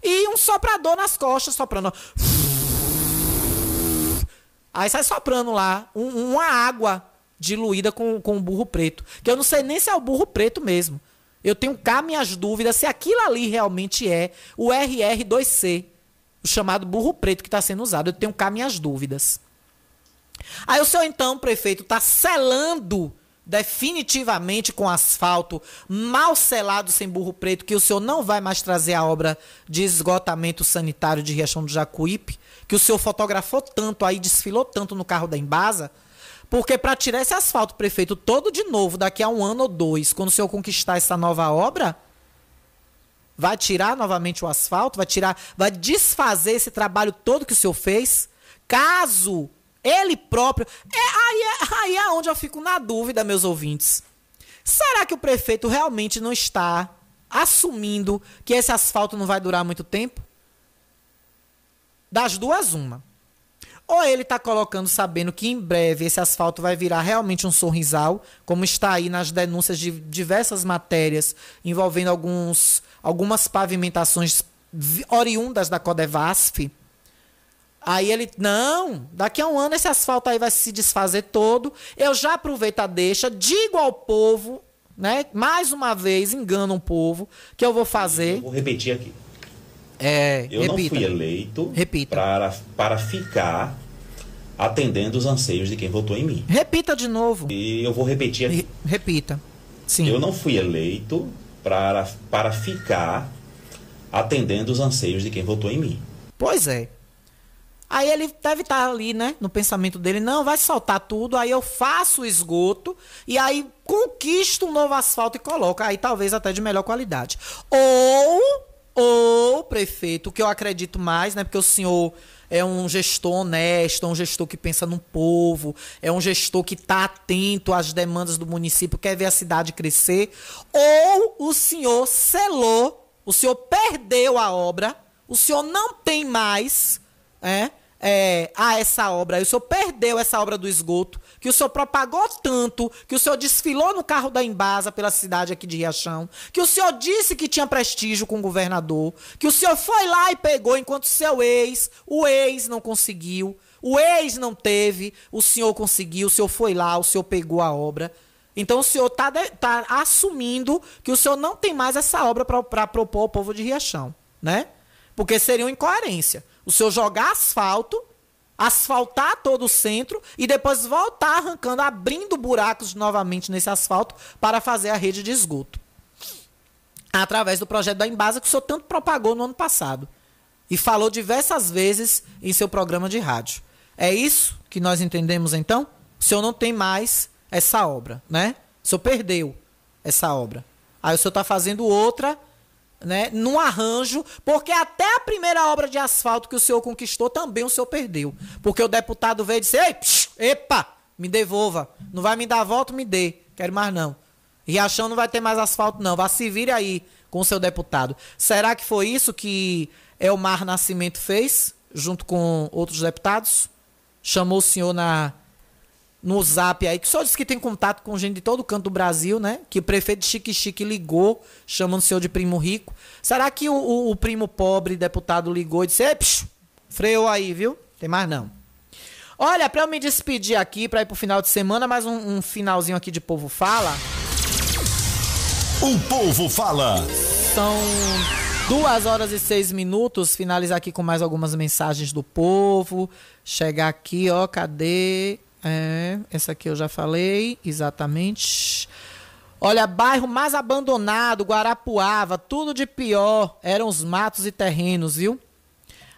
e um soprador nas costas, soprando. Aí sai soprando lá um- uma água diluída com, com burro preto. Que eu não sei nem se é o burro preto mesmo. Eu tenho cá minhas dúvidas se aquilo ali realmente é o RR2C, o chamado burro preto que está sendo usado. Eu tenho cá minhas dúvidas. Aí o senhor, então, prefeito, está selando definitivamente com asfalto, mal selado sem burro preto, que o senhor não vai mais trazer a obra de esgotamento sanitário de Riachão do Jacuípe, que o senhor fotografou tanto aí, desfilou tanto no carro da Embasa, porque para tirar esse asfalto, prefeito, todo de novo, daqui a um ano ou dois, quando o senhor conquistar essa nova obra, vai tirar novamente o asfalto, vai tirar, vai desfazer esse trabalho todo que o senhor fez, caso ele próprio. É, aí, é, aí é onde eu fico na dúvida, meus ouvintes. Será que o prefeito realmente não está assumindo que esse asfalto não vai durar muito tempo? Das duas, uma. Ou ele tá colocando sabendo que em breve esse asfalto vai virar realmente um sorrisal, como está aí nas denúncias de diversas matérias envolvendo alguns, algumas pavimentações vi- oriundas da Codevasf. Aí ele, não, daqui a um ano esse asfalto aí vai se desfazer todo. Eu já aproveito a deixa, digo ao povo, né? Mais uma vez, engano o povo, que eu vou fazer. Vou repetir aqui. É, Eu repita. não fui eleito Repita. Para, para ficar atendendo os anseios de quem votou em mim. Repita de novo. E eu vou repetir aqui. Repita. Sim. Eu não fui eleito para, para ficar atendendo os anseios de quem votou em mim. Pois é. Aí ele deve estar ali, né, no pensamento dele, não, vai soltar tudo, aí eu faço o esgoto e aí conquisto um novo asfalto e coloco, aí talvez até de melhor qualidade. Ou, ou, prefeito, que eu acredito mais, né, porque o senhor é um gestor honesto, é um gestor que pensa no povo, é um gestor que está atento às demandas do município, quer ver a cidade crescer, ou o senhor selou, o senhor perdeu a obra, o senhor não tem mais é, é, a essa obra. O senhor perdeu essa obra do esgoto, que o senhor propagou tanto, que o senhor desfilou no carro da Embasa pela cidade aqui de Riachão, que o senhor disse que tinha prestígio com o governador, que o senhor foi lá e pegou enquanto seu ex, o ex não conseguiu, o ex não teve, o senhor conseguiu, o senhor foi lá, o senhor pegou a obra. Então o senhor está tá assumindo que o senhor não tem mais essa obra para propor ao povo de Riachão, né? Porque seria uma incoerência. O senhor jogar asfalto, asfaltar todo o centro e depois voltar arrancando, abrindo buracos novamente nesse asfalto para fazer a rede de esgoto. Através do projeto da Embasa que o senhor tanto propagou no ano passado. E falou diversas vezes em seu programa de rádio. É isso que nós entendemos então? O senhor não tem mais essa obra, né? O senhor perdeu essa obra. Aí o senhor está fazendo outra né, num arranjo, porque até a primeira obra de asfalto que o senhor conquistou também o senhor perdeu. Porque o deputado veio e disse: Ei, psh, epa, me devolva. Não vai me dar voto, me dê. Quero mais não. Riachão não vai ter mais asfalto, não. Vá se vire aí com o seu deputado. Será que foi isso que Elmar Nascimento fez, junto com outros deputados? Chamou o senhor na, no zap aí, que só disse que tem contato com gente de todo canto do Brasil, né? Que o prefeito Chique Chique ligou, chamando o senhor de primo rico. Será que o, o- o primo pobre deputado ligou e disse: psh, freou aí, viu? Tem mais não. Olha, pra eu me despedir aqui, pra ir pro final de semana, mais um, um finalzinho aqui de Povo Fala. O povo fala. São duas horas e seis minutos. Finalizar aqui com mais algumas mensagens do povo. Chegar aqui, ó, cadê? É, essa aqui eu já falei, exatamente. Olha, bairro mais abandonado, Guarapuava, tudo de pior. Eram os matos e terrenos, viu?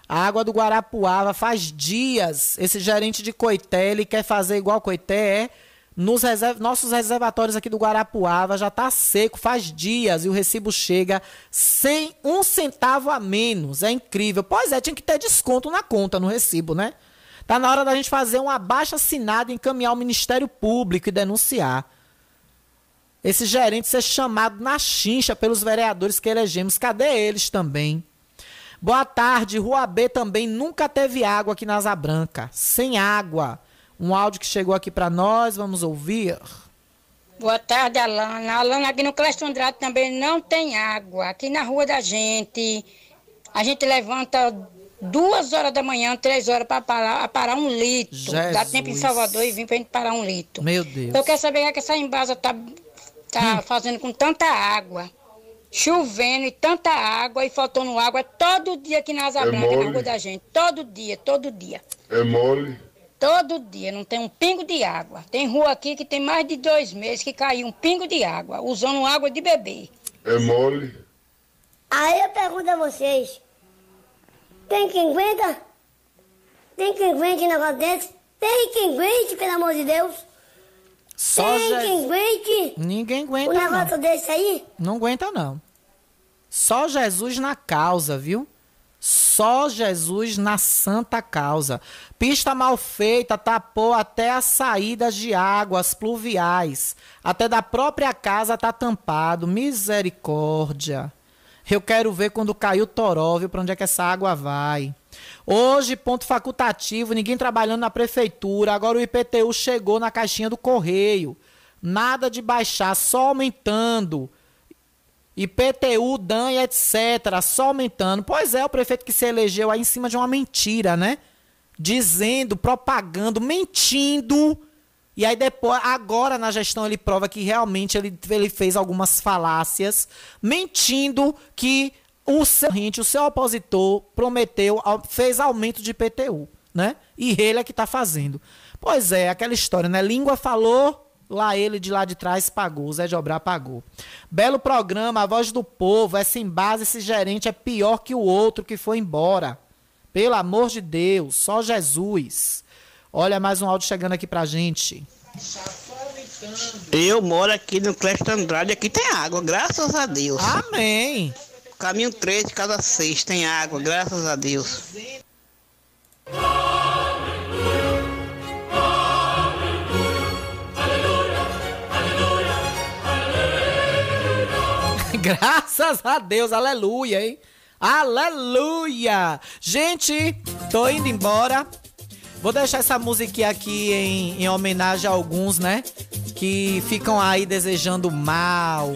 A água do Guarapuava faz dias. Esse gerente de Coité, ele quer fazer igual Coité é. Nos reserv- nossos reservatórios aqui do Guarapuava já tá seco faz dias e o recibo chega sem um centavo a menos. É incrível. Pois é, tinha que ter desconto na conta, no recibo, né? Tá na hora da gente fazer um abaixo assinado e encaminhar ao Ministério Público e denunciar. Esse gerente ser chamado na chincha pelos vereadores que elegemos. Cadê eles também? Boa tarde, Rua B também nunca teve água aqui na Asa Branca. Sem água. Um áudio que chegou aqui pra nós, vamos ouvir. Boa tarde, Alana. Alana, aqui no Clécio Andrade também não tem água. Aqui na rua da gente, a gente levanta duas horas da manhã, três horas para parar, parar um litro. Dá Jesus. tempo em Salvador e vim pra gente parar um litro. Meu Deus. Eu quero saber o que é que essa embasa tá, tá fazendo com tanta água. Chovendo e tanta água e faltando água todo dia aqui na Asa É Branca, na rua da gente. Todo dia, todo dia. É mole? Todo dia, não tem um pingo de água. Tem rua aqui que tem mais de dois meses que caiu um pingo de água, usando água de beber. É mole? Aí eu pergunto a vocês: tem quem aguenta? Tem quem aguente um negócio desse? Tem quem aguente, pelo amor de Deus? Só tem quem aguente Ninguém um aguenta, negócio não. desse aí? Não aguenta, não. Só Jesus na causa, viu? Só Jesus na santa causa. Pista mal feita tapou até as saídas de águas pluviais. Até da própria casa tá tampado. Misericórdia. Eu quero ver quando cair o toró, viu? Pra onde é que essa água vai. Hoje, ponto facultativo, ninguém trabalhando na prefeitura. Agora o IPTU chegou na caixinha do correio. Nada de baixar, só aumentando. IPTU, DAN e etc. Só aumentando. Pois é, o prefeito que se elegeu aí em cima de uma mentira, né? Dizendo, propagando, mentindo. E aí depois, agora na gestão ele prova que realmente ele, ele fez algumas falácias, mentindo que o seu o seu opositor prometeu, fez aumento de IPTU, né? E ele é que tá fazendo. Pois é, aquela história, né? Língua falou, lá ele de lá de trás pagou, Zé de pagou. Belo programa, a voz do povo, é sem base, esse gerente é pior que o outro que foi embora. Pelo amor de Deus, só Jesus. Olha mais um áudio chegando aqui pra gente. Eu moro aqui no Clécio Andrade, aqui tem água, graças a Deus. Amém. Caminho 3 de cada 6 tem água, graças a Deus. <laughs> Graças a Deus, aleluia, hein? Aleluia! Gente, tô indo embora. Vou deixar essa música aqui em, em homenagem a alguns, né? Que ficam aí desejando mal,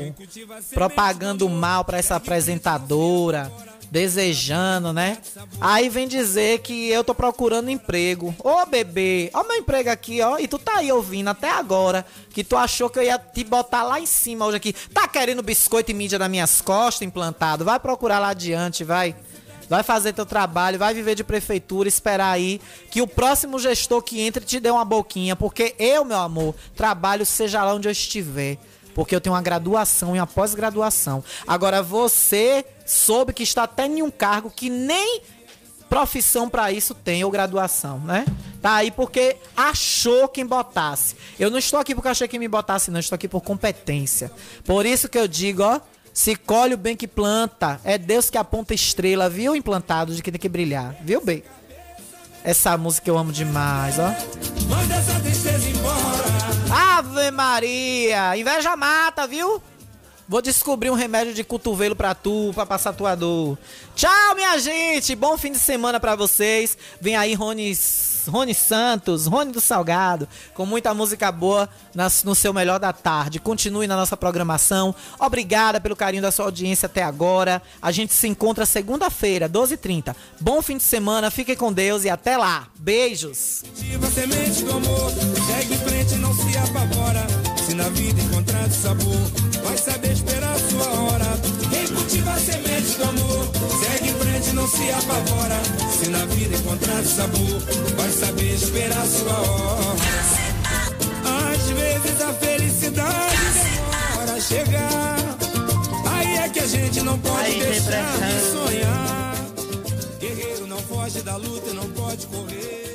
propagando mal para essa apresentadora, desejando, né? Aí vem dizer que eu tô procurando emprego. Ô bebê, ó meu emprego aqui, ó. E tu tá aí ouvindo até agora que tu achou que eu ia te botar lá em cima hoje aqui. Tá querendo biscoito e mídia nas minhas costas implantado? Vai procurar lá adiante, vai. Vai fazer teu trabalho, vai viver de prefeitura, esperar aí que o próximo gestor que entre te dê uma boquinha, porque eu, meu amor, trabalho seja lá onde eu estiver, porque eu tenho uma graduação e uma pós-graduação. Agora você soube que está até em um cargo que nem profissão para isso tem ou graduação, né? Tá aí porque achou quem botasse. Eu não estou aqui porque achei que me botasse, não. Estou aqui por competência. Por isso que eu digo, ó. Se colhe o bem que planta. É Deus que aponta estrela, viu? Implantado de que tem que brilhar. Viu, bem? Essa música eu amo demais, ó. Manda essa tristeza embora. Ave Maria! Inveja mata, viu? Vou descobrir um remédio de cotovelo pra tu, pra passar tua dor. Tchau, minha gente! Bom fim de semana pra vocês. Vem aí Rony, Rony Santos, Rony do Salgado, com muita música boa nas, no seu melhor da tarde. Continue na nossa programação. Obrigada pelo carinho da sua audiência até agora. A gente se encontra segunda-feira, 12h30. Bom fim de semana, fique com Deus e até lá. Beijos! Se na vida encontrar sabor, vai saber esperar a sua hora. Quem cultiva a semente do amor, segue em frente, não se apavora. Se na vida encontrar sabor, vai saber esperar a sua hora. Às vezes a felicidade demora a chegar. Aí é que a gente não pode Aí, deixar de sonhar. Guerreiro não foge da luta, não pode correr.